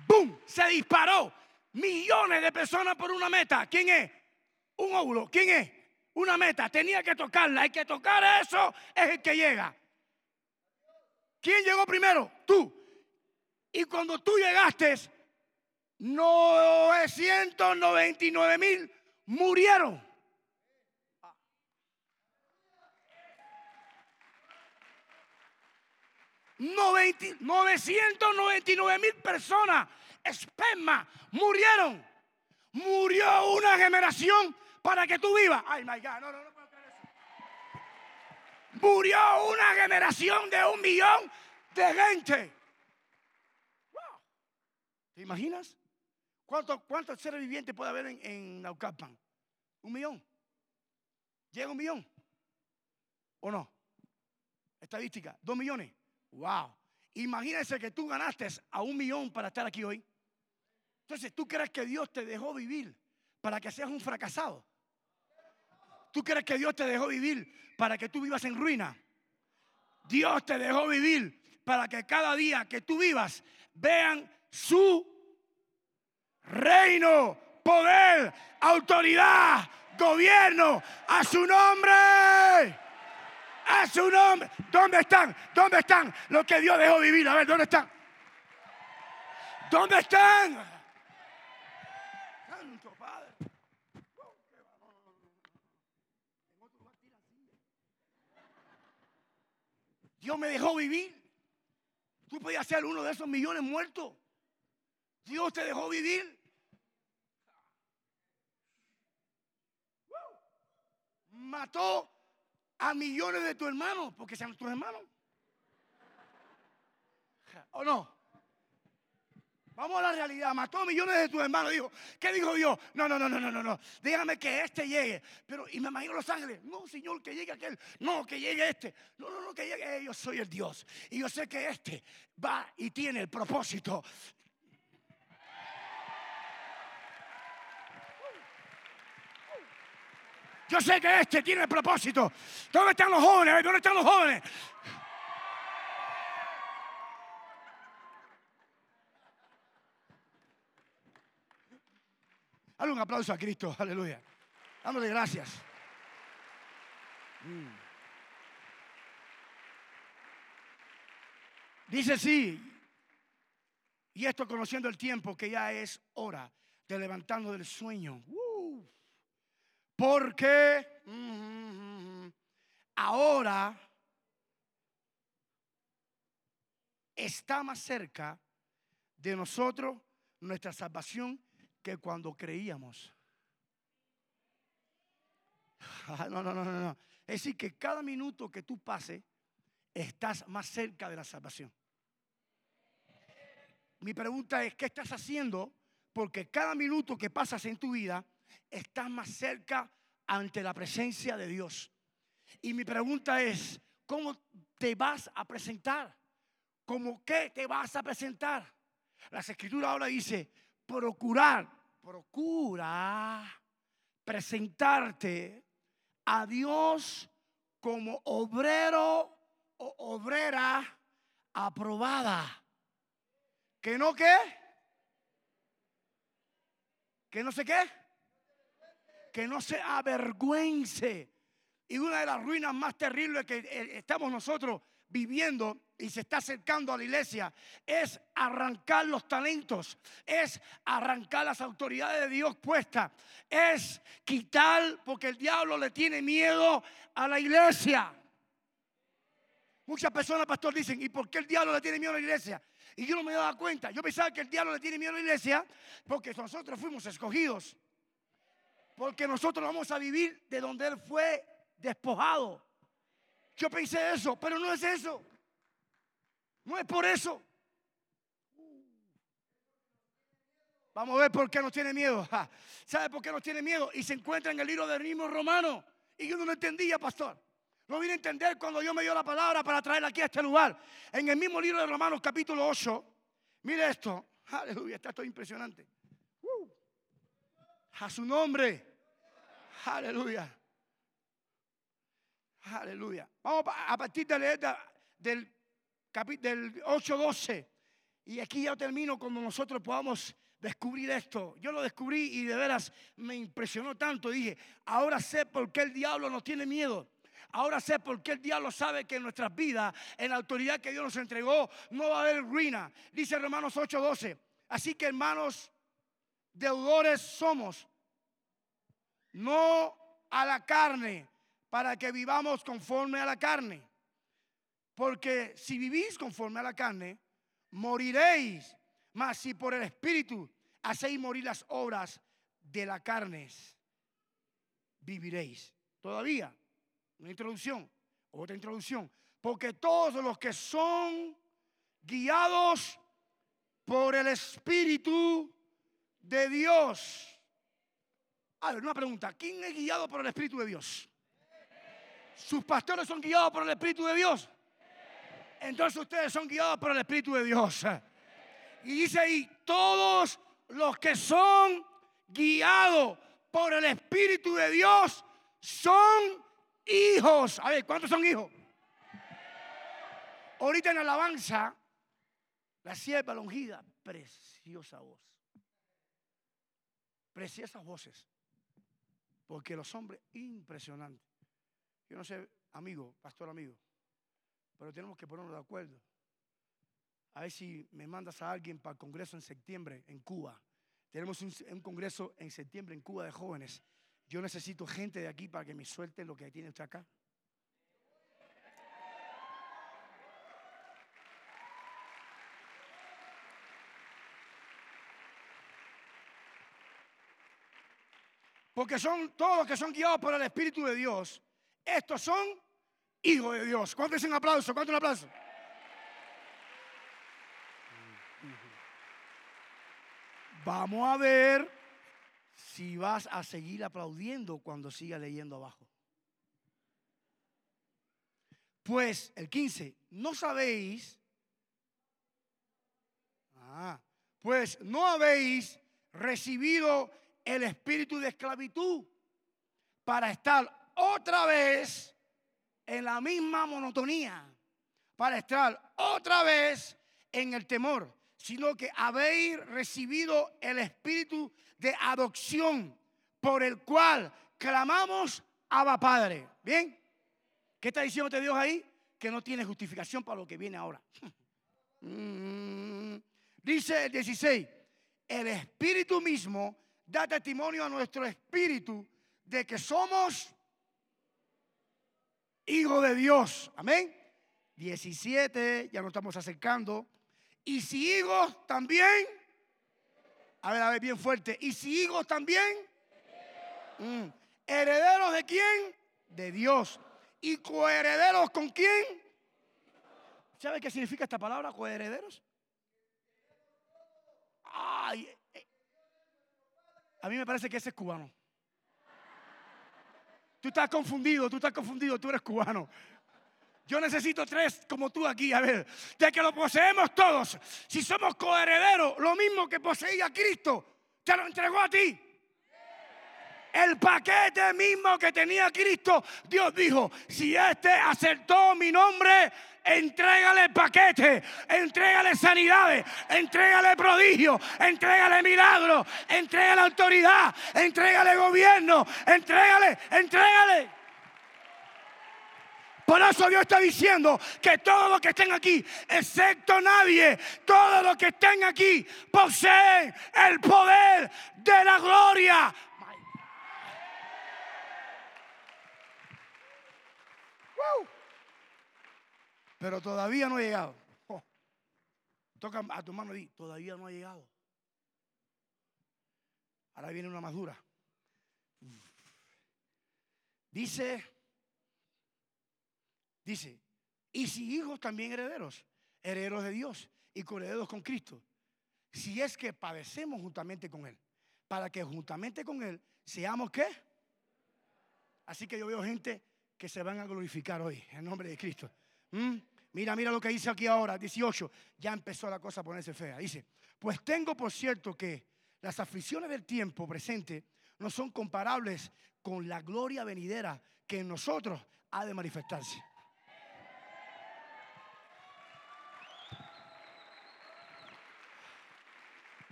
¡Bum! Se disparó. Millones de personas por una meta. ¿Quién es? Un óvulo. ¿Quién es? Una meta. Tenía que tocarla. Hay que tocar eso. Es el que llega. ¿Quién llegó primero? Tú. Y cuando tú llegaste, 999 mil murieron. Noventa, 999 mil personas, esperma, murieron. Murió una generación para que tú vivas. Ay, my God, no, no, no puedo creer eso. Murió una generación de un millón de gente. ¿Te imaginas? ¿Cuántos cuánto seres vivientes puede haber en, en? ¿Un millón? ¿Llega un millón? ¿O no? Estadística, dos millones. Wow. Imagínense que tú ganaste a un millón para estar aquí hoy. Entonces, ¿tú crees que Dios te dejó vivir para que seas un fracasado? ¿Tú crees que Dios te dejó vivir para que tú vivas en ruina? Dios te dejó vivir para que cada día que tú vivas vean su reino, poder, autoridad, gobierno, a su nombre. A su nombre. ¿Dónde están? ¿Dónde están los que Dios dejó vivir? A ver, ¿dónde están? ¿Dónde están? Dios me dejó vivir. Tú podías ser uno de esos millones muertos. Dios te dejó vivir. Mató a millones de tus hermanos porque sean tus hermanos. ¿O no? Vamos a la realidad. Mató a millones de tus hermanos. Dijo, ¿qué dijo Dios? No, no, no, no, no, no, no. Dígame que este llegue. Pero, y me imagino los ángeles. No, Señor, que llegue aquel. No, que llegue este. No, no, no, que llegue. Yo soy el Dios. Y yo sé que este va y tiene el propósito Yo sé que este tiene el propósito. ¿Dónde están los jóvenes? ¿Dónde están los jóvenes? Dale un aplauso a Cristo, aleluya. Dándole gracias. Mm. Dice sí, y esto conociendo el tiempo que ya es hora de levantarnos del sueño. Porque ahora está más cerca de nosotros nuestra salvación que cuando creíamos. Ah, no, no, no, no, no. Es decir, que cada minuto que tú pases, estás más cerca de la salvación. Mi pregunta es, ¿qué estás haciendo? Porque cada minuto que pasas en tu vida, estás más cerca ante la presencia de Dios. Y mi pregunta es, ¿cómo te vas a presentar? ¿Cómo qué te vas a presentar? Las escrituras ahora dice, procurar, procura presentarte a Dios como obrero o obrera aprobada. ¿Que no qué? ¿Que no sé qué? Que no se avergüence. Y una de las ruinas más terribles que eh, estamos nosotros viviendo y se está acercando a la iglesia es arrancar los talentos, es arrancar las autoridades de Dios puestas, es quitar, porque el diablo le tiene miedo a la iglesia. Muchas personas, pastor, dicen, ¿y por qué el diablo le tiene miedo a la iglesia? Y yo no me daba cuenta. Yo pensaba que el diablo le tiene miedo a la iglesia porque nosotros fuimos escogidos. Porque nosotros vamos a vivir de donde Él fue despojado. Yo pensé eso, pero no es eso. No es por eso. Vamos a ver por qué nos tiene miedo. ¿Sabe por qué nos tiene miedo? Y se encuentra en el libro del ritmo romano. Y yo no lo entendía, pastor. Lo vine a entender cuando Dios me dio la palabra para traerla aquí a este lugar. En el mismo libro de Romanos, capítulo 8. Mire esto. Aleluya, está todo impresionante. A su nombre. Aleluya. Aleluya. Vamos a partir de leer del, del 8.12. Y aquí ya termino cuando nosotros podamos descubrir esto. Yo lo descubrí y de veras me impresionó tanto. Dije, ahora sé por qué el diablo nos tiene miedo. Ahora sé por qué el diablo sabe que en nuestras vidas, en la autoridad que Dios nos entregó, no va a haber ruina. Dice Romanos 8:12. Así que hermanos, deudores somos no a la carne, para que vivamos conforme a la carne. Porque si vivís conforme a la carne, moriréis. Mas si por el Espíritu hacéis morir las obras de la carne, viviréis. Todavía, una introducción, otra introducción. Porque todos los que son guiados por el Espíritu de Dios. A ver, una pregunta. ¿Quién es guiado por el Espíritu de Dios? ¿Sus pastores son guiados por el Espíritu de Dios? Entonces ustedes son guiados por el Espíritu de Dios. Y dice ahí, todos los que son guiados por el Espíritu de Dios son hijos. A ver, ¿cuántos son hijos? Ahorita en alabanza, la sierva longida, preciosa voz. Preciosas voces. Porque los hombres, impresionantes. Yo no sé, amigo, pastor amigo, pero tenemos que ponernos de acuerdo. A ver si me mandas a alguien para el Congreso en septiembre en Cuba. Tenemos un, un Congreso en septiembre en Cuba de jóvenes. Yo necesito gente de aquí para que me suelten lo que tiene usted acá. Porque son todos los que son guiados por el Espíritu de Dios. Estos son hijos de Dios. ¿Cuánto es un aplauso? ¿Cuánto un aplauso? Vamos a ver si vas a seguir aplaudiendo cuando siga leyendo abajo. Pues el 15, no sabéis, ah, pues no habéis recibido el espíritu de esclavitud para estar otra vez en la misma monotonía, para estar otra vez en el temor, sino que habéis recibido el espíritu de adopción por el cual clamamos Abba Padre. ¿Bien? ¿Qué está diciendo Dios ahí? Que no tiene justificación para lo que viene ahora. Mm. Dice el 16, el espíritu mismo da testimonio a nuestro espíritu de que somos hijos de Dios. Amén. 17, ya nos estamos acercando. Y si hijos también, a ver, a ver, bien fuerte. Y si hijos también, mm, herederos de quién? De Dios. ¿Y coherederos con quién? ¿Sabe qué significa esta palabra, coherederos? Ay, a mí me parece que ese es cubano. Tú estás confundido, tú estás confundido, tú eres cubano. Yo necesito tres como tú aquí, a ver, de que lo poseemos todos. Si somos coherederos, lo mismo que poseía Cristo, te lo entregó a ti. El paquete mismo que tenía Cristo, Dios dijo, si este acertó mi nombre, entrégale paquete, entrégale sanidades, entrégale prodigio, entrégale milagro, entrégale autoridad, entrégale gobierno, entrégale, entrégale. Por eso Dios está diciendo que todos los que estén aquí, excepto nadie, todos los que estén aquí poseen el poder de la gloria. Pero todavía no ha llegado. Toca a tu mano y todavía no ha llegado. Ahora viene una madura. Dice, dice, y si hijos también herederos, herederos de Dios y coherederos con Cristo, si es que padecemos juntamente con Él, para que juntamente con Él seamos qué. Así que yo veo gente que se van a glorificar hoy en nombre de Cristo. ¿Mm? Mira, mira lo que dice aquí ahora, 18. Ya empezó la cosa a ponerse fea. Dice, pues tengo por cierto que las aflicciones del tiempo presente no son comparables con la gloria venidera que en nosotros ha de manifestarse.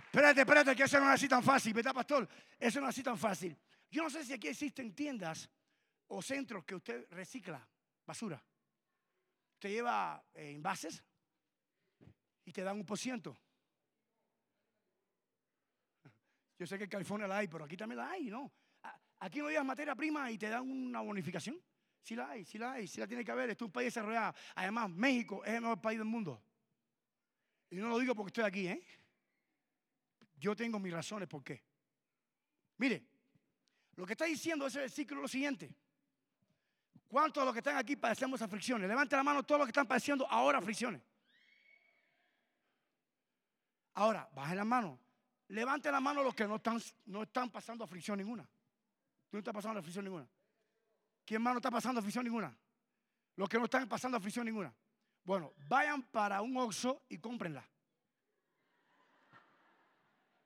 Espérate, espérate, que eso no es así tan fácil, ¿verdad, pastor? Eso no es así tan fácil. Yo no sé si aquí existen tiendas o centros que usted recicla basura. Te lleva eh, envases y te dan un por ciento. Yo sé que en California la hay, pero aquí también la hay, ¿no? Aquí no llevas materia prima y te dan una bonificación. Sí la hay, sí la hay, sí la tiene que haber. Este es un país desarrollado. Además, México es el mejor país del mundo. Y no lo digo porque estoy aquí, ¿eh? Yo tengo mis razones por qué. Mire, lo que está diciendo ese versículo es lo siguiente. ¿Cuántos de los que están aquí padecemos aflicciones? Levante la mano todos los que están padeciendo ahora aflicciones. Ahora, baje la mano. Levante la mano los que no están, no están pasando aflicción ninguna. Tú no estás pasando aflicción ninguna. ¿Quién más no está pasando aflicción ninguna? Los que no están pasando aflicción ninguna. Bueno, vayan para un Oxxo y cómprenla.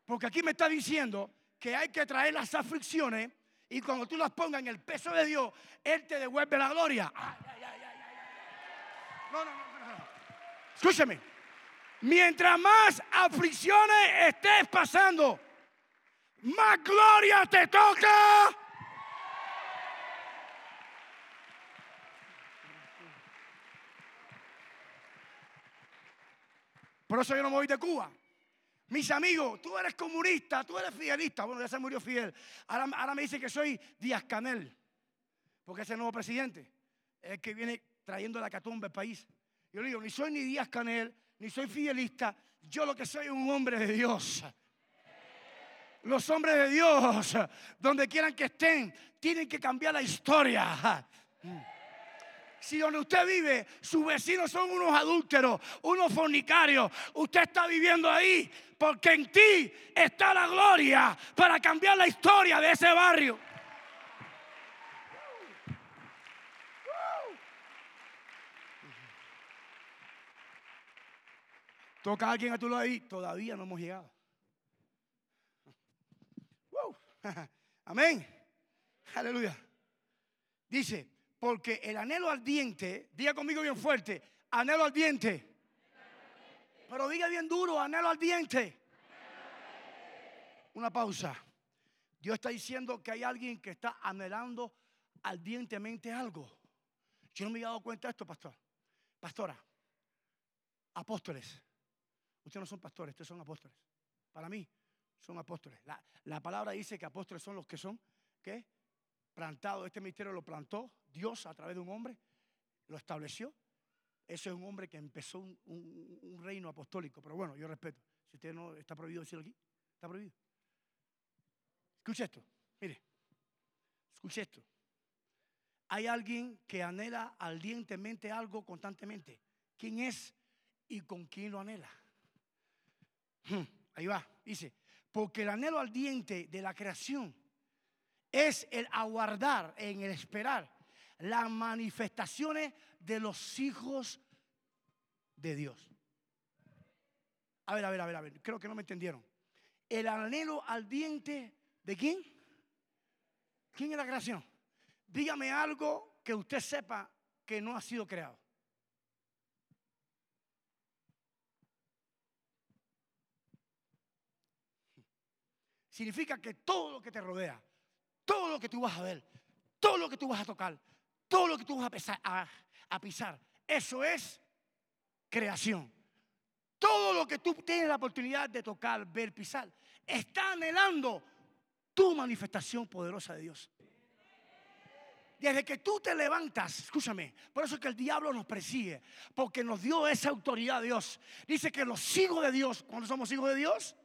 Porque aquí me está diciendo que hay que traer las aflicciones y cuando tú las pongas en el peso de Dios, Él te devuelve la gloria. no, no, no, no. Escúchame. Mientras más aflicciones estés pasando, más gloria te toca. Por eso yo no me voy de Cuba. Mis amigos, tú eres comunista, tú eres fidelista. Bueno, ya se murió Fidel. Ahora, me dicen que soy Díaz Canel, porque es el nuevo presidente, es el que viene trayendo la catumba al país. Yo le digo, ni soy ni Díaz Canel, ni soy fidelista. Yo lo que soy es un hombre de Dios. Los hombres de Dios, donde quieran que estén, tienen que cambiar la historia. Si donde usted vive, sus vecinos son unos adúlteros, unos fornicarios, usted está viviendo ahí porque en ti está la gloria para cambiar la historia de ese barrio. Toca a alguien a tu lado ahí, todavía no hemos llegado. Amén. Aleluya. Dice, porque el anhelo ardiente, diga conmigo bien fuerte, anhelo ardiente. Pero diga bien duro, anhelo ardiente. Una pausa. Dios está diciendo que hay alguien que está anhelando ardientemente algo. Yo no me he dado cuenta de esto, pastor. Pastora, apóstoles. Ustedes no son pastores, ustedes son apóstoles. Para mí, son apóstoles. La, la palabra dice que apóstoles son los que son, ¿qué? plantado, este ministerio lo plantó Dios a través de un hombre, lo estableció. Ese es un hombre que empezó un, reino apostólico. Pero bueno, yo respeto. Si usted no está prohibido decirlo aquí, está prohibido. Escuche esto, mire, escuche esto. Hay alguien que anhela ardientemente algo constantemente. ¿Quién es y con quién lo anhela? Hmm, ahí va, dice, porque el anhelo ardiente de la creación es el aguardar, en el esperar las manifestaciones de los hijos de Dios. A ver, a ver, a ver, a ver, creo que no me entendieron. El anhelo al diente de quién? ¿Quién es la creación? Dígame algo que usted sepa que no ha sido creado. Significa que todo lo que te rodea, todo lo que tú vas a ver, todo lo que tú vas a tocar, todo lo que tú vas a, a pisar, eso es creación. Todo lo que tú tienes la oportunidad de tocar, ver, pisar, está anhelando tu manifestación poderosa de Dios. Desde que tú te levantas, escúchame, por eso es que el diablo nos persigue, porque nos dio esa autoridad Dios. Dice que los hijos de Dios, cuando somos hijos de Dios,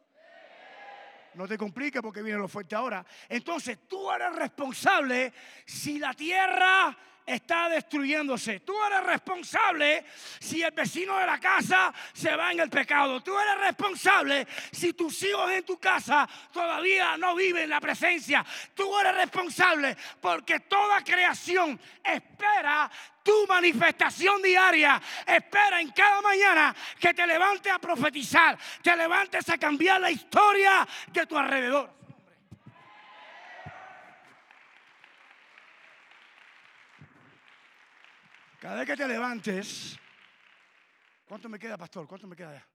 no te compliques porque viene lo fuerte ahora. Entonces tú eres responsable si la tierra está destruyéndose. Tú eres responsable si el vecino de la casa se va en el pecado. Tú eres responsable si tus hijos en tu casa todavía no viven la presencia. Tú eres responsable porque toda creación espera tu manifestación diaria. Espera en cada mañana que te levantes a profetizar, te levantes a cambiar la historia de tu alrededor. Cada vez que te levantes, ¿cuánto me queda, pastor? ¿Cuánto me queda ya?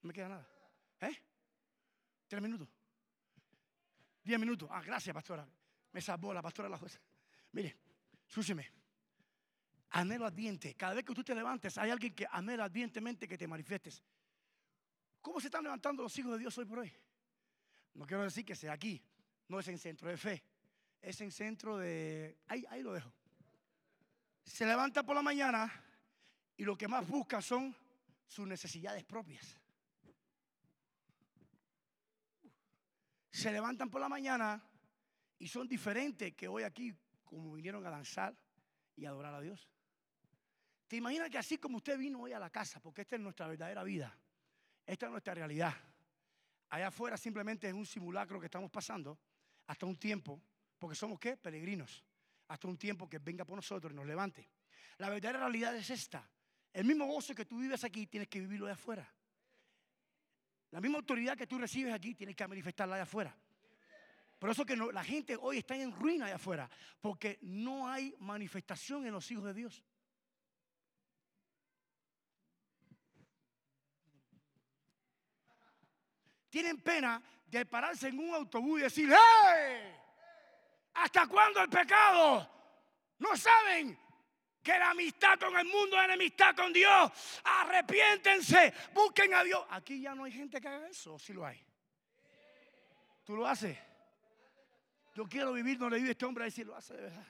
No me queda nada. ¿Eh? ¿Tres minutos? ¿Diez minutos? Ah, gracias, pastora. Me salvó la pastora la José. Mire, escúcheme. Anhelo ardiente. Cada vez que tú te levantes, hay alguien que anhela ardientemente que te manifiestes. ¿Cómo se están levantando los hijos de Dios hoy por hoy? No quiero decir que sea aquí, no es en centro de fe es en centro de... Ahí, ahí lo dejo. Se levanta por la mañana y lo que más busca son sus necesidades propias. Se levantan por la mañana y son diferentes que hoy aquí, como vinieron a danzar y adorar a Dios. ¿Te imaginas que así como usted vino hoy a la casa, porque esta es nuestra verdadera vida, esta es nuestra realidad, allá afuera simplemente es un simulacro que estamos pasando hasta un tiempo, porque somos qué? Peregrinos, hasta un tiempo que venga por nosotros y nos levante. La verdadera realidad es esta. El mismo gozo que tú vives aquí, tienes que vivirlo de afuera. La misma autoridad que tú recibes aquí, tienes que manifestarla de afuera. Por eso que la gente hoy está en ruina de afuera, porque no hay manifestación en los hijos de Dios. Tienen pena de pararse en un autobús y decir, ¡hey! ¿Hasta cuándo el pecado? No saben que la amistad con el mundo es enemistad con Dios. Arrepiéntense, busquen a Dios. Aquí ya no hay gente que haga eso, si lo hay. ¿Tú lo haces? Yo quiero vivir donde vive este hombre, a ver si lo hace de verdad.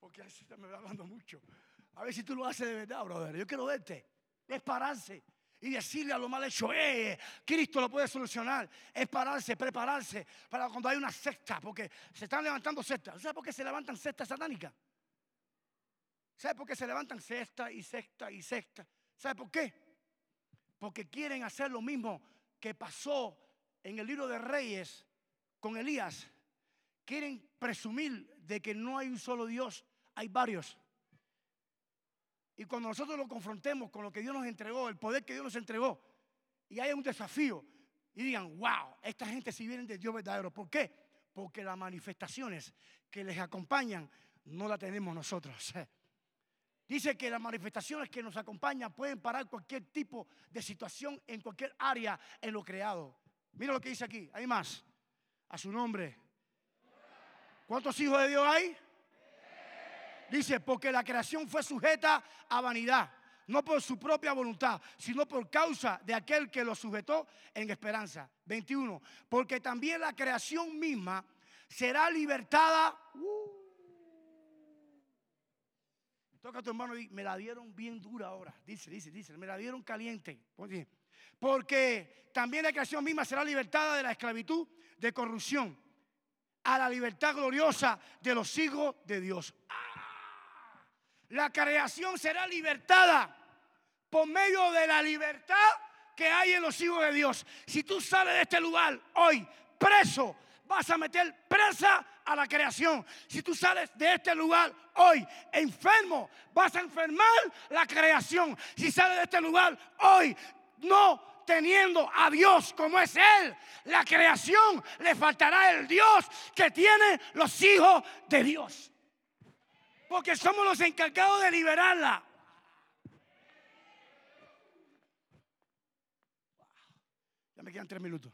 Porque así me va hablando mucho. A ver si tú lo haces de verdad, brother. Yo quiero verte. Es pararse y decirle a lo mal hecho, eh, Cristo lo puede solucionar. Es pararse, prepararse para cuando hay una secta, porque se están levantando sectas. ¿Sabes por qué se levantan sectas satánicas? ¿Sabe por qué se levantan sexta y sexta y sexta? ¿Sabe por qué? Porque quieren hacer lo mismo que pasó en el libro de Reyes con Elías. Quieren presumir de que no hay un solo Dios, hay varios. Y cuando nosotros lo confrontemos con lo que Dios nos entregó, el poder que Dios nos entregó, y hay un desafío, y digan, wow, esta gente si vienen de Dios verdadero. ¿Por qué? Porque las manifestaciones que les acompañan no las tenemos nosotros. Dice que las manifestaciones que nos acompañan pueden parar cualquier tipo de situación en cualquier área en lo creado. Mira lo que dice aquí, hay más. A su nombre. ¿Cuántos hijos de Dios hay? Dice, porque la creación fue sujeta a vanidad, no por su propia voluntad, sino por causa de aquel que lo sujetó en esperanza. 21. Porque también la creación misma será libertada. Uh, Toca a tu hermano y me la dieron bien dura ahora. Dice, dice, dice, me la dieron caliente. Porque también la creación misma será libertada de la esclavitud de corrupción a la libertad gloriosa de los hijos de Dios. La creación será libertada por medio de la libertad que hay en los hijos de Dios. Si tú sales de este lugar hoy preso, vas a meter presa a la creación. Si tú sales de este lugar hoy enfermo, vas a enfermar la creación. Si sales de este lugar hoy no teniendo a Dios como es Él, la creación le faltará el Dios que tiene los hijos de Dios. Porque somos los encargados de liberarla. Ya me quedan tres minutos.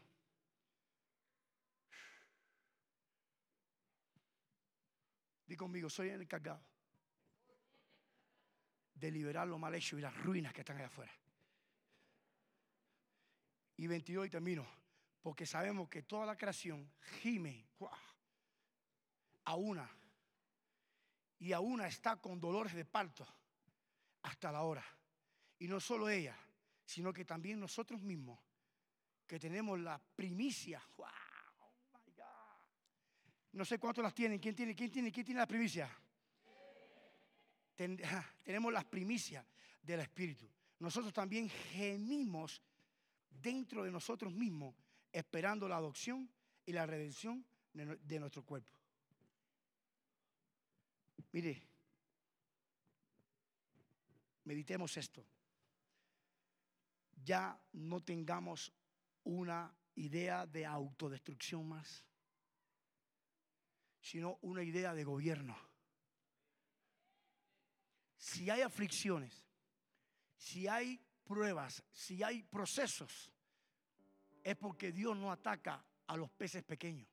conmigo, soy el encargado de liberar lo mal hecho y las ruinas que están allá afuera. Y 22 y termino, porque sabemos que toda la creación gime a una y a una está con dolores de parto hasta la hora. Y no solo ella, sino que también nosotros mismos, que tenemos la primicia. No sé cuántos las tienen. ¿Quién tiene? ¿Quién tiene? ¿Quién tiene las primicias? tenemos las primicias del Espíritu. Nosotros también gemimos dentro de nosotros mismos, esperando la adopción y la redención de nuestro cuerpo. Mire, meditemos esto. Ya no tengamos una idea de autodestrucción más sino una idea de gobierno. Si hay aflicciones, si hay pruebas, si hay procesos, es porque Dios no ataca a los peces pequeños.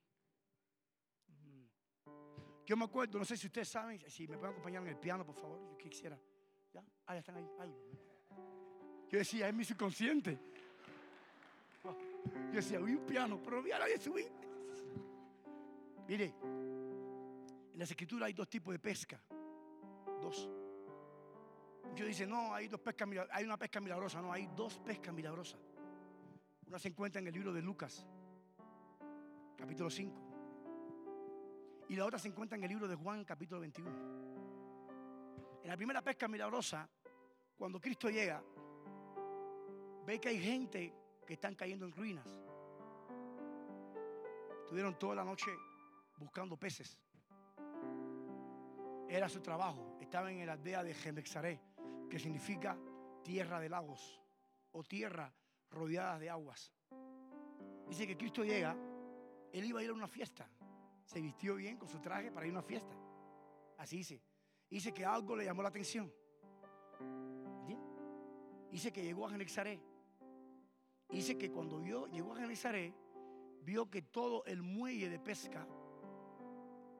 Yo me acuerdo, no sé si ustedes saben, si me pueden acompañar en el piano, por favor, yo quisiera. ¿Ya? Ah, ya están ahí. Yo decía, es mi subconsciente. Yo decía, uy, un piano, pero ya nadie subí. Mire, en las escrituras hay dos tipos de pesca. Dos. Muchos dicen, no, hay dos pescas hay una pesca milagrosa. No, hay dos pescas milagrosas. Una se encuentra en el libro de Lucas, capítulo 5. Y la otra se encuentra en el libro de Juan, capítulo 21. En la primera pesca milagrosa, cuando Cristo llega, ve que hay gente que están cayendo en ruinas. Estuvieron toda la noche buscando peces. Era su trabajo. Estaba en la aldea de Gemexaré, que significa tierra de lagos o tierra rodeada de aguas. Dice que Cristo llega, él iba a ir a una fiesta. Se vistió bien con su traje para ir a una fiesta. Así dice. Dice que algo le llamó la atención. Dice que llegó a Genexaré Dice que cuando llegó a Genezaret, vio que todo el muelle de pesca,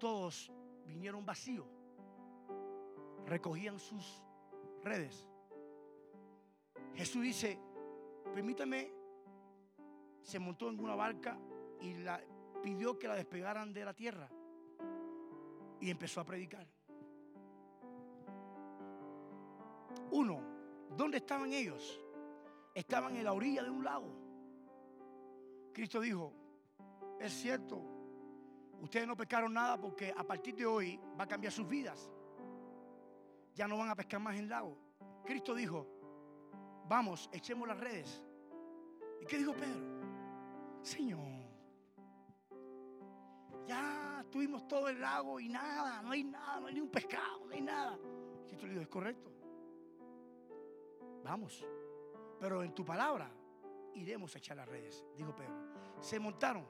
todos vinieron vacíos. Recogían sus redes. Jesús dice, permítame, se montó en una barca y la, pidió que la despegaran de la tierra. Y empezó a predicar. Uno, ¿dónde estaban ellos? estaban en la orilla de un lago. Cristo dijo, es cierto, ustedes no pescaron nada porque a partir de hoy va a cambiar sus vidas. Ya no van a pescar más en lago. Cristo dijo, vamos, echemos las redes. ¿Y qué dijo Pedro? Señor, ya tuvimos todo el lago y nada, no hay nada, no hay ni un pescado, no hay nada. Cristo le dijo, es correcto. Vamos. Pero en tu palabra iremos a echar las redes, dijo Pedro. Se montaron.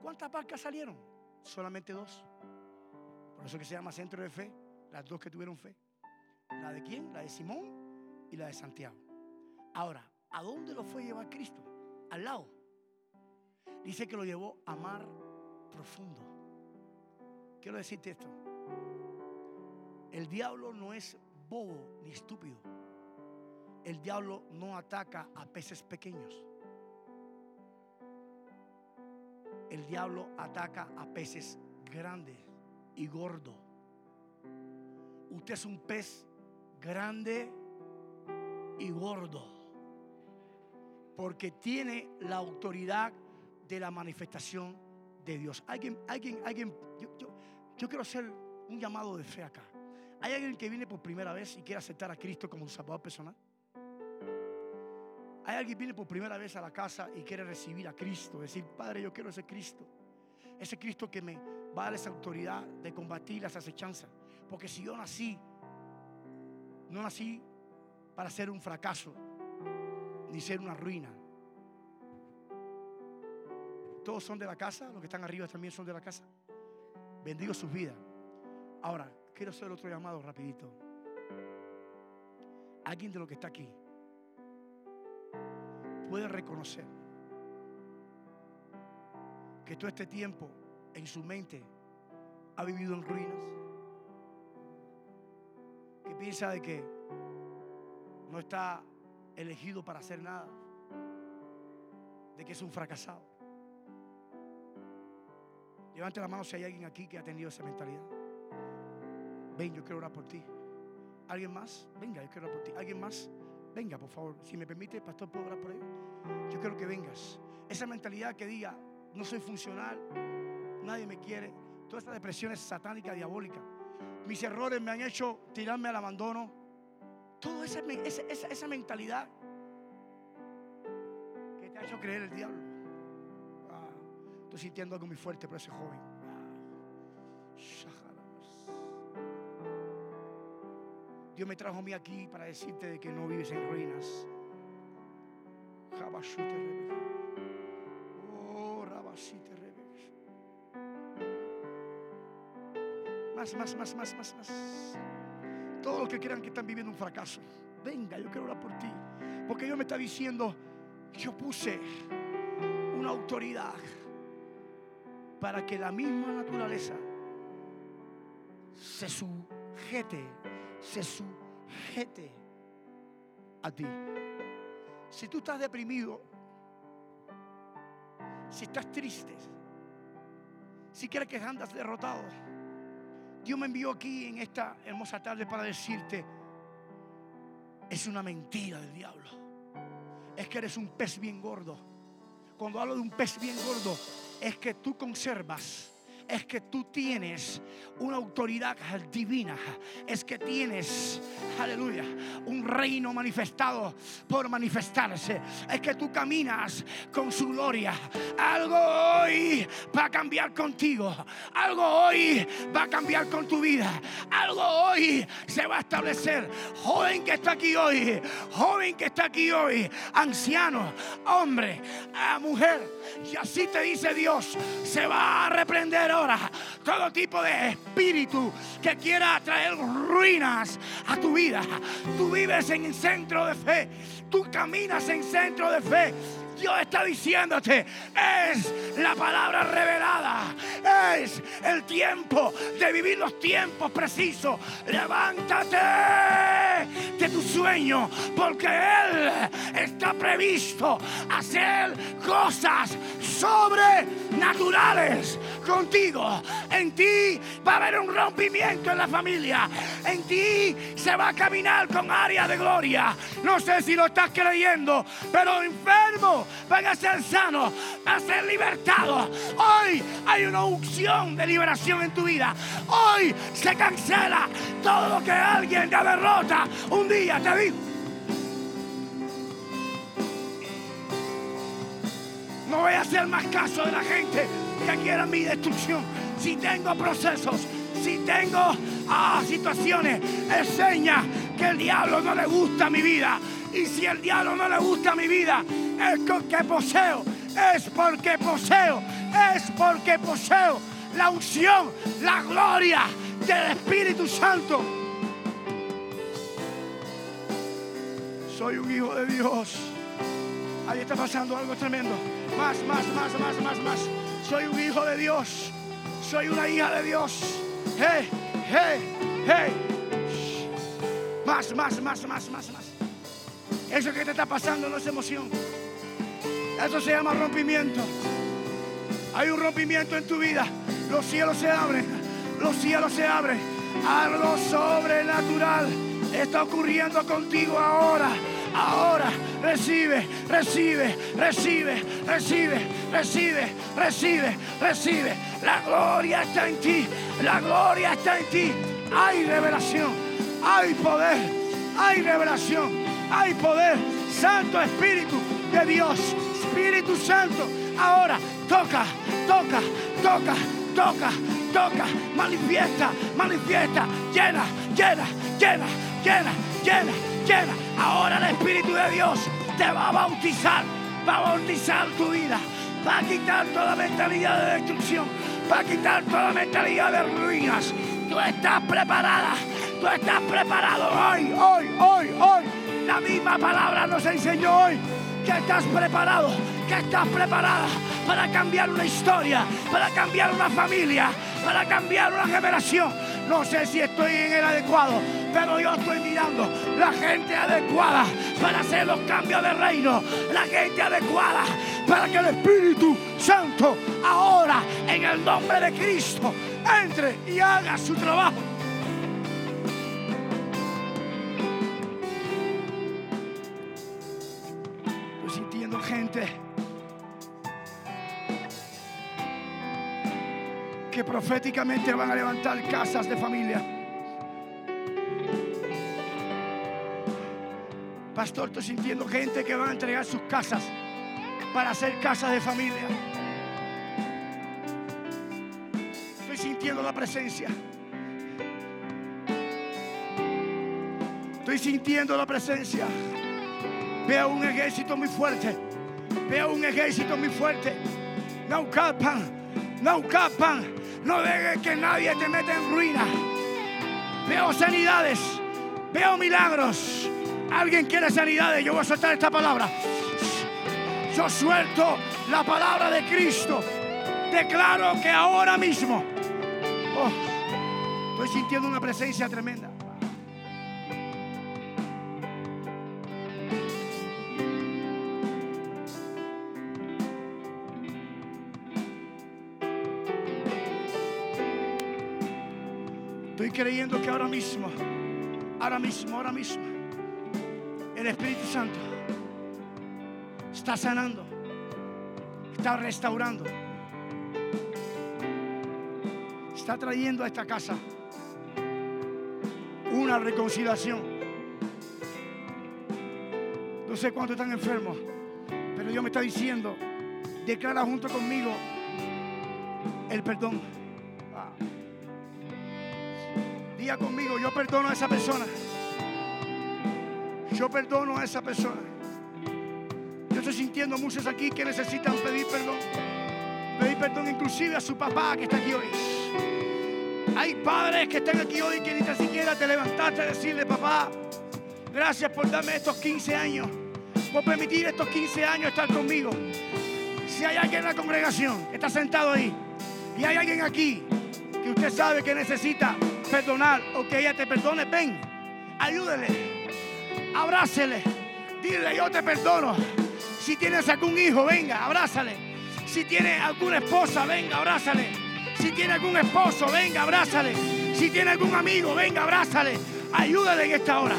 ¿Cuántas barcas salieron? Solamente dos. Por eso que se llama centro de fe, las dos que tuvieron fe. ¿La de quién? La de Simón y la de Santiago. Ahora, ¿a dónde lo fue llevar Cristo? Al lado. Dice que lo llevó a mar profundo. Quiero decirte esto. El diablo no es bobo ni estúpido el diablo no ataca a peces pequeños. El diablo ataca a peces grandes y gordos. Usted es un pez grande y gordo. Porque tiene la autoridad de la manifestación de Dios. Alguien, alguien, alguien, yo, yo quiero hacer un llamado de fe acá. ¿Hay alguien que viene por primera vez y quiere aceptar a Cristo como su salvador personal? Hay alguien que viene por primera vez a la casa y quiere recibir a Cristo, decir, Padre, yo quiero ese Cristo. Ese Cristo que me va a dar esa autoridad de combatir las acechanzas. Porque si yo nací, no nací para ser un fracaso, ni ser una ruina. Todos son de la casa, los que están arriba también son de la casa. Bendigo sus vidas. Ahora, quiero hacer otro llamado rapidito. Alguien de lo que está aquí puede reconocer que todo este tiempo en su mente ha vivido en ruinas, que piensa de que no está elegido para hacer nada, de que es un fracasado. Levante la mano si hay alguien aquí que ha tenido esa mentalidad. Ven, yo quiero orar por ti. ¿Alguien más? Venga, yo quiero orar por ti. ¿Alguien más? Venga, por favor. Si me permite, pastor, ¿puedo orar por él? Yo quiero que vengas. Esa mentalidad que diga, no soy funcional, nadie me quiere. Toda esta depresión es satánica, diabólica. Mis errores me han hecho tirarme al abandono. Toda esa, esa, mentalidad que te ha hecho creer el diablo. Estoy sintiendo algo muy fuerte por ese joven. Dios me trajo a mí aquí para decirte de que no vives en ruinas. Oh, más, más, más, más, más, más. Todos los que crean que están viviendo un fracaso, venga, yo quiero orar por ti. Porque Dios me está diciendo, yo puse una autoridad para que la misma naturaleza se sujete se sujete a ti. Si tú estás deprimido, si estás triste, Si quieres que andas derrotado, Dios me envió aquí en esta hermosa tarde para decirte, es una mentira del diablo. Es que eres un pez bien gordo. Cuando hablo de un pez bien gordo, es que tú conservas es que tú tienes una autoridad divina. Es que tienes, aleluya, un reino manifestado por manifestarse. Es que tú caminas con su gloria. Algo hoy va a cambiar contigo. Algo hoy va a cambiar con tu vida. Algo hoy se va a establecer. Joven que está aquí hoy, joven que está aquí hoy, anciano, hombre, mujer. Y así te dice Dios, se va a reprender todo tipo de espíritu que quiera traer ruinas a tu vida. Tú vives en centro de fe, tú caminas en centro de fe. Dios está diciéndote, es la palabra revelada, es el tiempo de vivir los tiempos precisos. Levántate de tu sueño, porque Él está previsto hacer cosas sobrenaturales contigo. En ti va a haber un rompimiento en la familia. En ti se va a caminar con área de gloria. No sé si lo estás creyendo, pero enfermo van a ser sanos, a ser libertados. Hoy hay una unción de liberación en tu vida. Hoy se cancela todo lo que alguien te derrota un día te dijo. No voy a hacer más caso de la gente que quiera mi destrucción. Si tengo procesos, si tengo ah, situaciones, es seña que el diablo no le gusta mi vida. Y si el diablo no le gusta mi vida, es porque poseo, es porque poseo, es porque poseo la unción, la gloria del Espíritu Santo. Soy un hijo de Dios. Ahí está pasando algo tremendo. Más, más, más, más, más, más. Soy un hijo de Dios. Soy una hija de Dios. Hey, hey, hey. Más, más, más, más, más, más. Eso que te está pasando no es emoción. Eso se llama rompimiento. Hay un rompimiento en tu vida. Los cielos se abren. Los cielos se abren. Algo sobrenatural está ocurriendo contigo ahora. Ahora recibe, recibe, recibe, recibe, recibe, recibe, recibe. La gloria está en ti. La gloria está en ti. Hay revelación. Hay poder. Hay revelación. Hay poder. Santo Espíritu de Dios. Espíritu Santo. Ahora toca, toca, toca, toca, toca. Manifiesta, manifiesta. Llena, llena, llena, llena, llena, Ahora el Espíritu de Dios te va a bautizar. Va a bautizar tu vida. Va a quitar toda mentalidad de destrucción. Va a quitar toda mentalidad de ruinas. Tú estás preparada. Tú estás preparado hoy, hoy, hoy, hoy. La misma palabra nos enseñó hoy que estás preparado, que estás preparada para cambiar una historia, para cambiar una familia, para cambiar una generación. No sé si estoy en el adecuado, pero yo estoy mirando la gente adecuada para hacer los cambios de reino, la gente adecuada para que el Espíritu Santo ahora en el nombre de Cristo entre y haga su trabajo. Proféticamente van a levantar casas de familia. Pastor, estoy sintiendo gente que va a entregar sus casas para hacer casas de familia. Estoy sintiendo la presencia. Estoy sintiendo la presencia. Veo un ejército muy fuerte. Veo un ejército muy fuerte. No capan, no capan. No dejes que nadie te meta en ruina. Veo sanidades. Veo milagros. Alguien quiere sanidades. Yo voy a soltar esta palabra. Yo suelto la palabra de Cristo. Declaro que ahora mismo oh, estoy sintiendo una presencia tremenda. Creyendo que ahora mismo, ahora mismo, ahora mismo, el Espíritu Santo está sanando, está restaurando, está trayendo a esta casa una reconciliación. No sé cuántos están enfermos, pero Dios me está diciendo, declara junto conmigo el perdón. Diga conmigo, yo perdono a esa persona. Yo perdono a esa persona. Yo estoy sintiendo muchos aquí que necesitan pedir perdón. Pedir perdón inclusive a su papá que está aquí hoy. Hay padres que están aquí hoy que ni siquiera te levantaste a decirle, papá, gracias por darme estos 15 años, por permitir estos 15 años estar conmigo. Si hay alguien en la congregación que está sentado ahí y hay alguien aquí que usted sabe que necesita perdonar o que ella te perdone, ven, ayúdele, abrácele, dile yo te perdono. Si tienes algún hijo, venga, abrázale. Si tiene alguna esposa, venga, abrázale. Si tiene algún esposo, venga, abrázale. Si tiene algún amigo, venga, abrázale. Ayúdale en esta hora.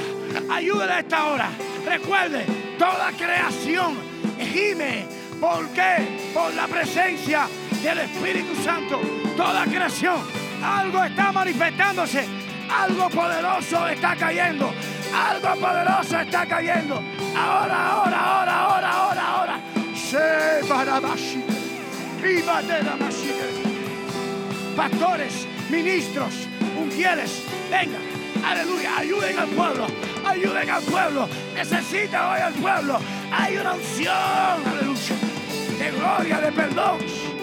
Ayúdale a esta hora. Recuerde, toda creación gime. ¿Por qué? Por la presencia del Espíritu Santo. Toda creación. Algo está manifestándose. Algo poderoso está cayendo. Algo poderoso está cayendo. Ahora, ahora, ahora, ahora, ahora, ahora. Se Viva de la Pastores, ministros, mujeres, venga, aleluya, ayuden al pueblo, ayuden al pueblo. Necesita hoy al pueblo. Hay una unción, aleluya, de gloria, de perdón.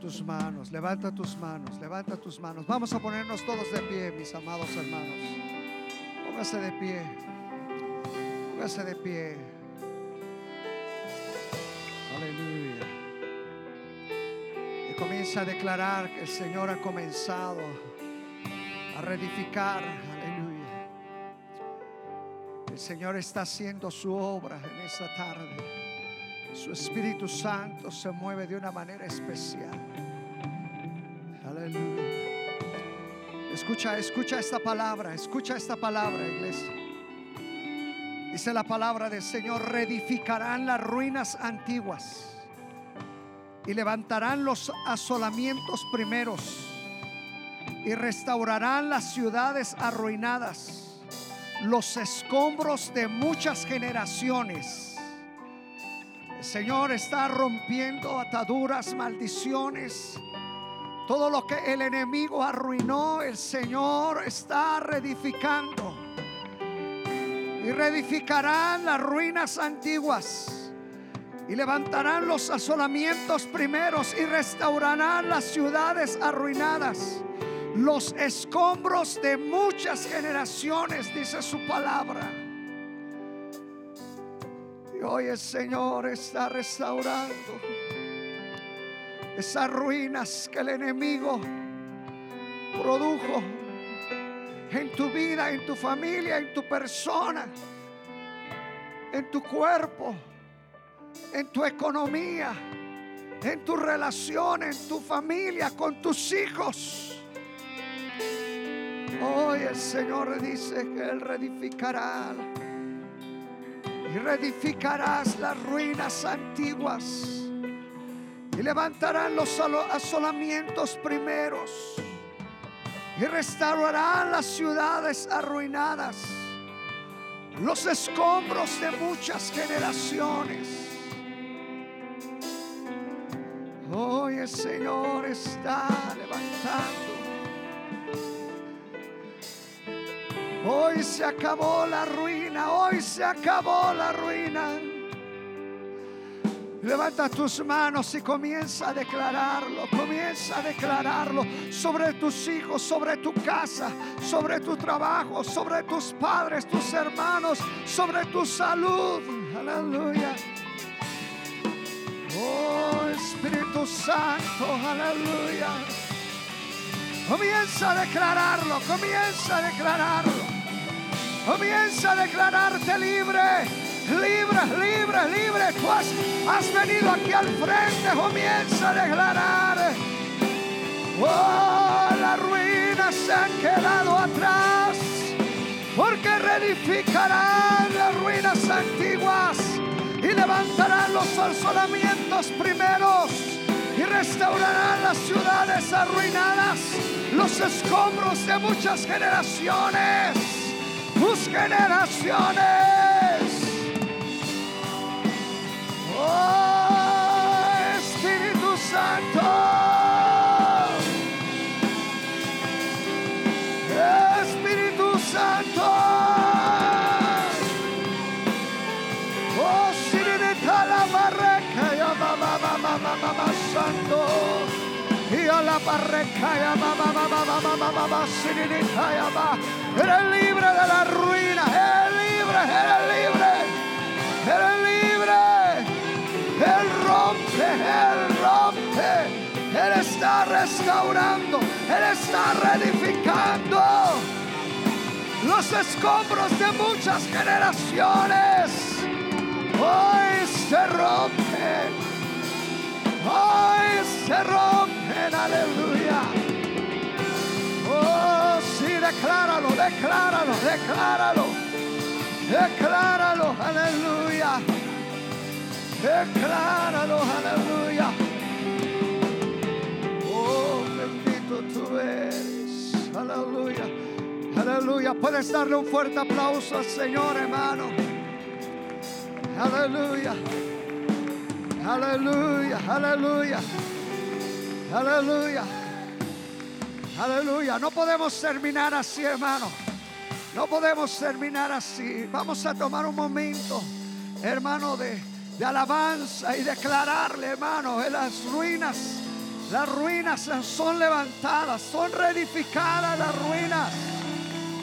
Tus manos, levanta tus manos, levanta tus manos. Vamos a ponernos todos de pie, mis amados hermanos. Póngase de pie. Póngase de pie. Aleluya. Y comienza a declarar que el Señor ha comenzado a reedificar. Aleluya. El Señor está haciendo su obra en esta tarde. Su Espíritu Santo se mueve de una manera especial. Aleluya. Escucha, escucha esta palabra, escucha esta palabra, iglesia. Dice la palabra del Señor, reedificarán las ruinas antiguas y levantarán los asolamientos primeros y restaurarán las ciudades arruinadas, los escombros de muchas generaciones Señor está rompiendo ataduras, maldiciones. Todo lo que el enemigo arruinó, el Señor está reedificando. Y reedificarán las ruinas antiguas. Y levantarán los asolamientos primeros y restaurarán las ciudades arruinadas. Los escombros de muchas generaciones, dice su palabra. Hoy el Señor está restaurando esas ruinas que el enemigo produjo en tu vida, en tu familia, en tu persona, en tu cuerpo, en tu economía, en tu relación, en tu familia, con tus hijos. Hoy el Señor dice que Él reedificará y reedificarás las ruinas antiguas y levantarán los asolamientos primeros y restaurarán las ciudades arruinadas, los escombros de muchas generaciones. Hoy el Señor está levantando. Hoy se acabó la ruina, hoy se acabó la ruina. Levanta tus manos y comienza a declararlo, comienza a declararlo sobre tus hijos, sobre tu casa, sobre tu trabajo, sobre tus padres, tus hermanos, sobre tu salud. Aleluya. Oh Espíritu Santo, aleluya. Comienza a declararlo, comienza a declararlo. Comienza a declararte libre libre, libre, libre. Tú has, venido aquí al frente, comienza a declarar. Oh, las ruinas se han quedado atrás, porque reedificarán las ruinas antiguas y levantarán los asolamientos primeros y restaurarán las ciudades arruinadas, los escombros de muchas generaciones, tus generaciones. Oh, Espíritu Santo. Espíritu Santo. Oh, Siririta la barreca ya mamá mamá mamá santo. Y a la barreca ya mamá Eres libre de la ruina. Eres libre, eres libre. Eres libre. Él rompe, Él rompe. Él está restaurando, Él está reedificando los escombros de muchas generaciones. Hoy se rompen, hoy se rompen, aleluya. Oh, sí, decláralo, decláralo, decláralo, decláralo, aleluya. Decláralo, aleluya. Oh, bendito tú eres. Aleluya. Aleluya. Puedes darle un fuerte aplauso al Señor, hermano. Aleluya. Aleluya. Aleluya. Aleluya. Aleluya. No podemos terminar así, hermano. No podemos terminar así. Vamos a tomar un momento, hermano, de de alabanza y declararle, hermano, en las ruinas, las ruinas son levantadas, son reedificadas las ruinas.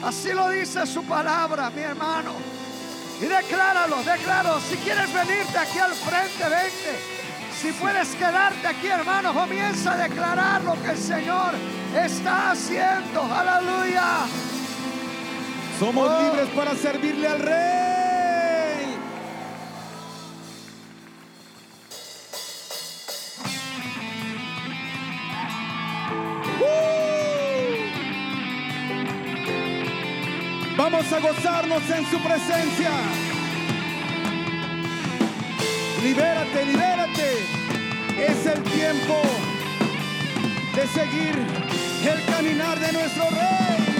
Así lo dice su palabra, mi hermano. Y decláralo, decláralo. Si quieres venirte aquí al frente, vente. Si puedes quedarte aquí, hermano, comienza a declarar lo que el Señor está haciendo. Aleluya. Somos oh. libres para servirle al Rey. Vamos a gozarnos en su presencia. Libérate, libérate. Es el tiempo de seguir el caminar de nuestro rey.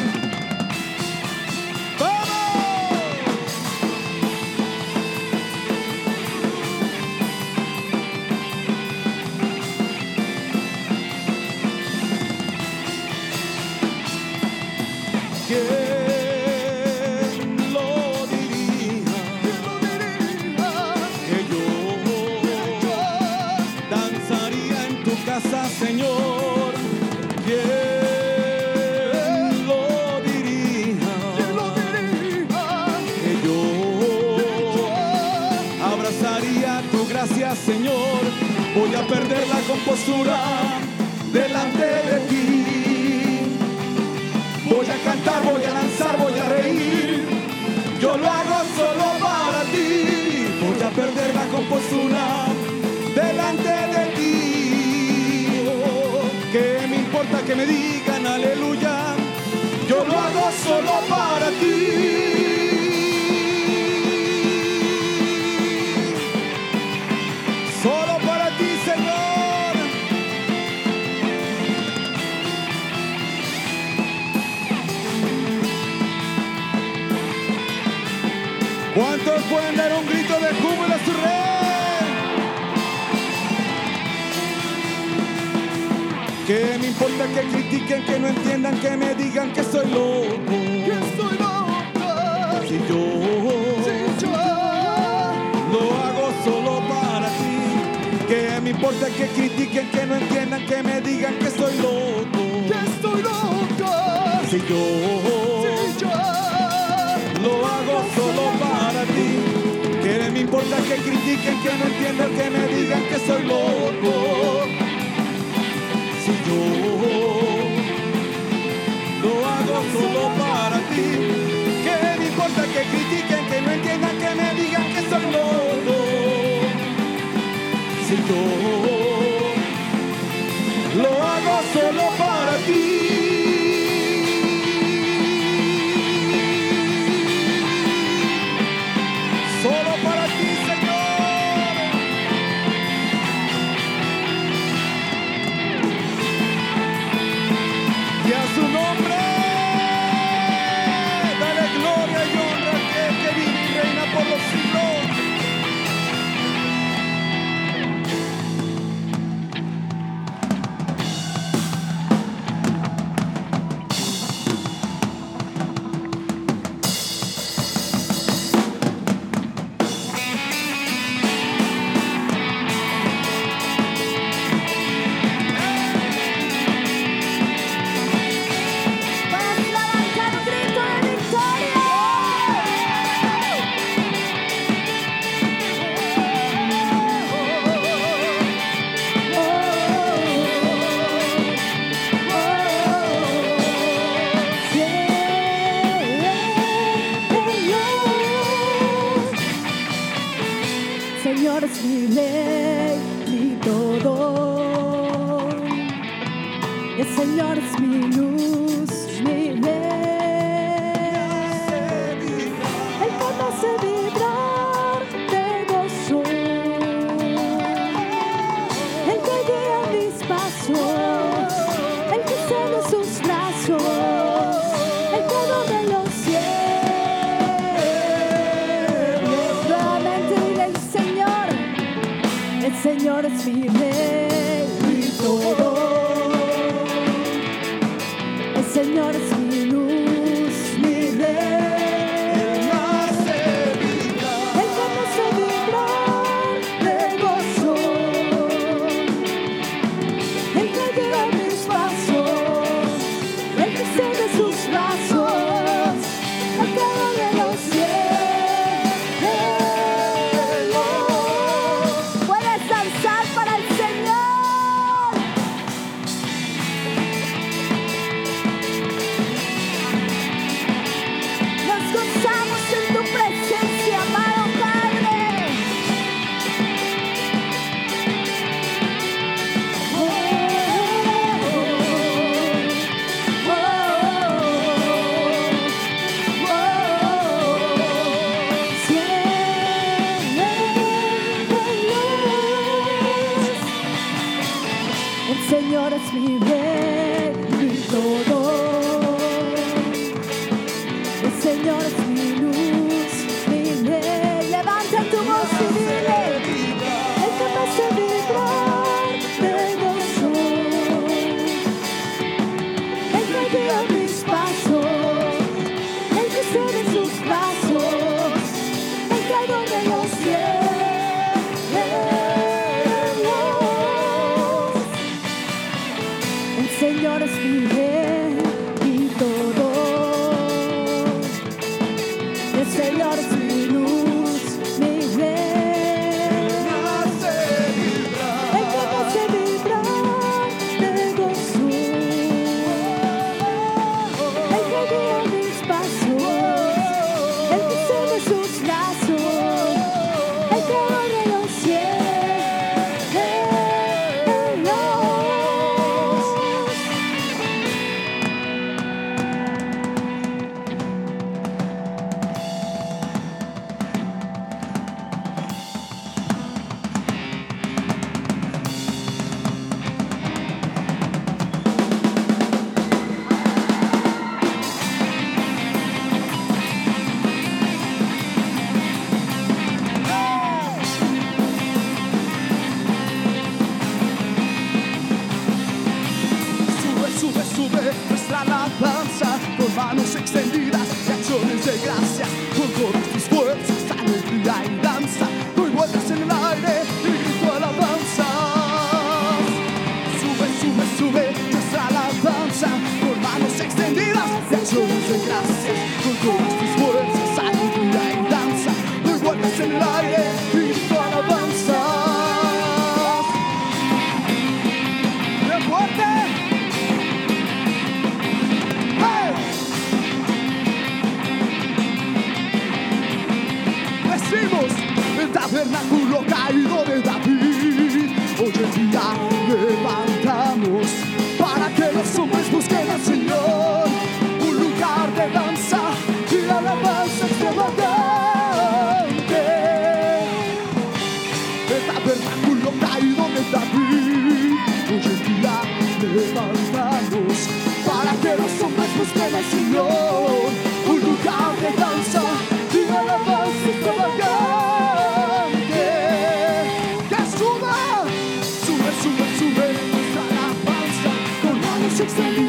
Manos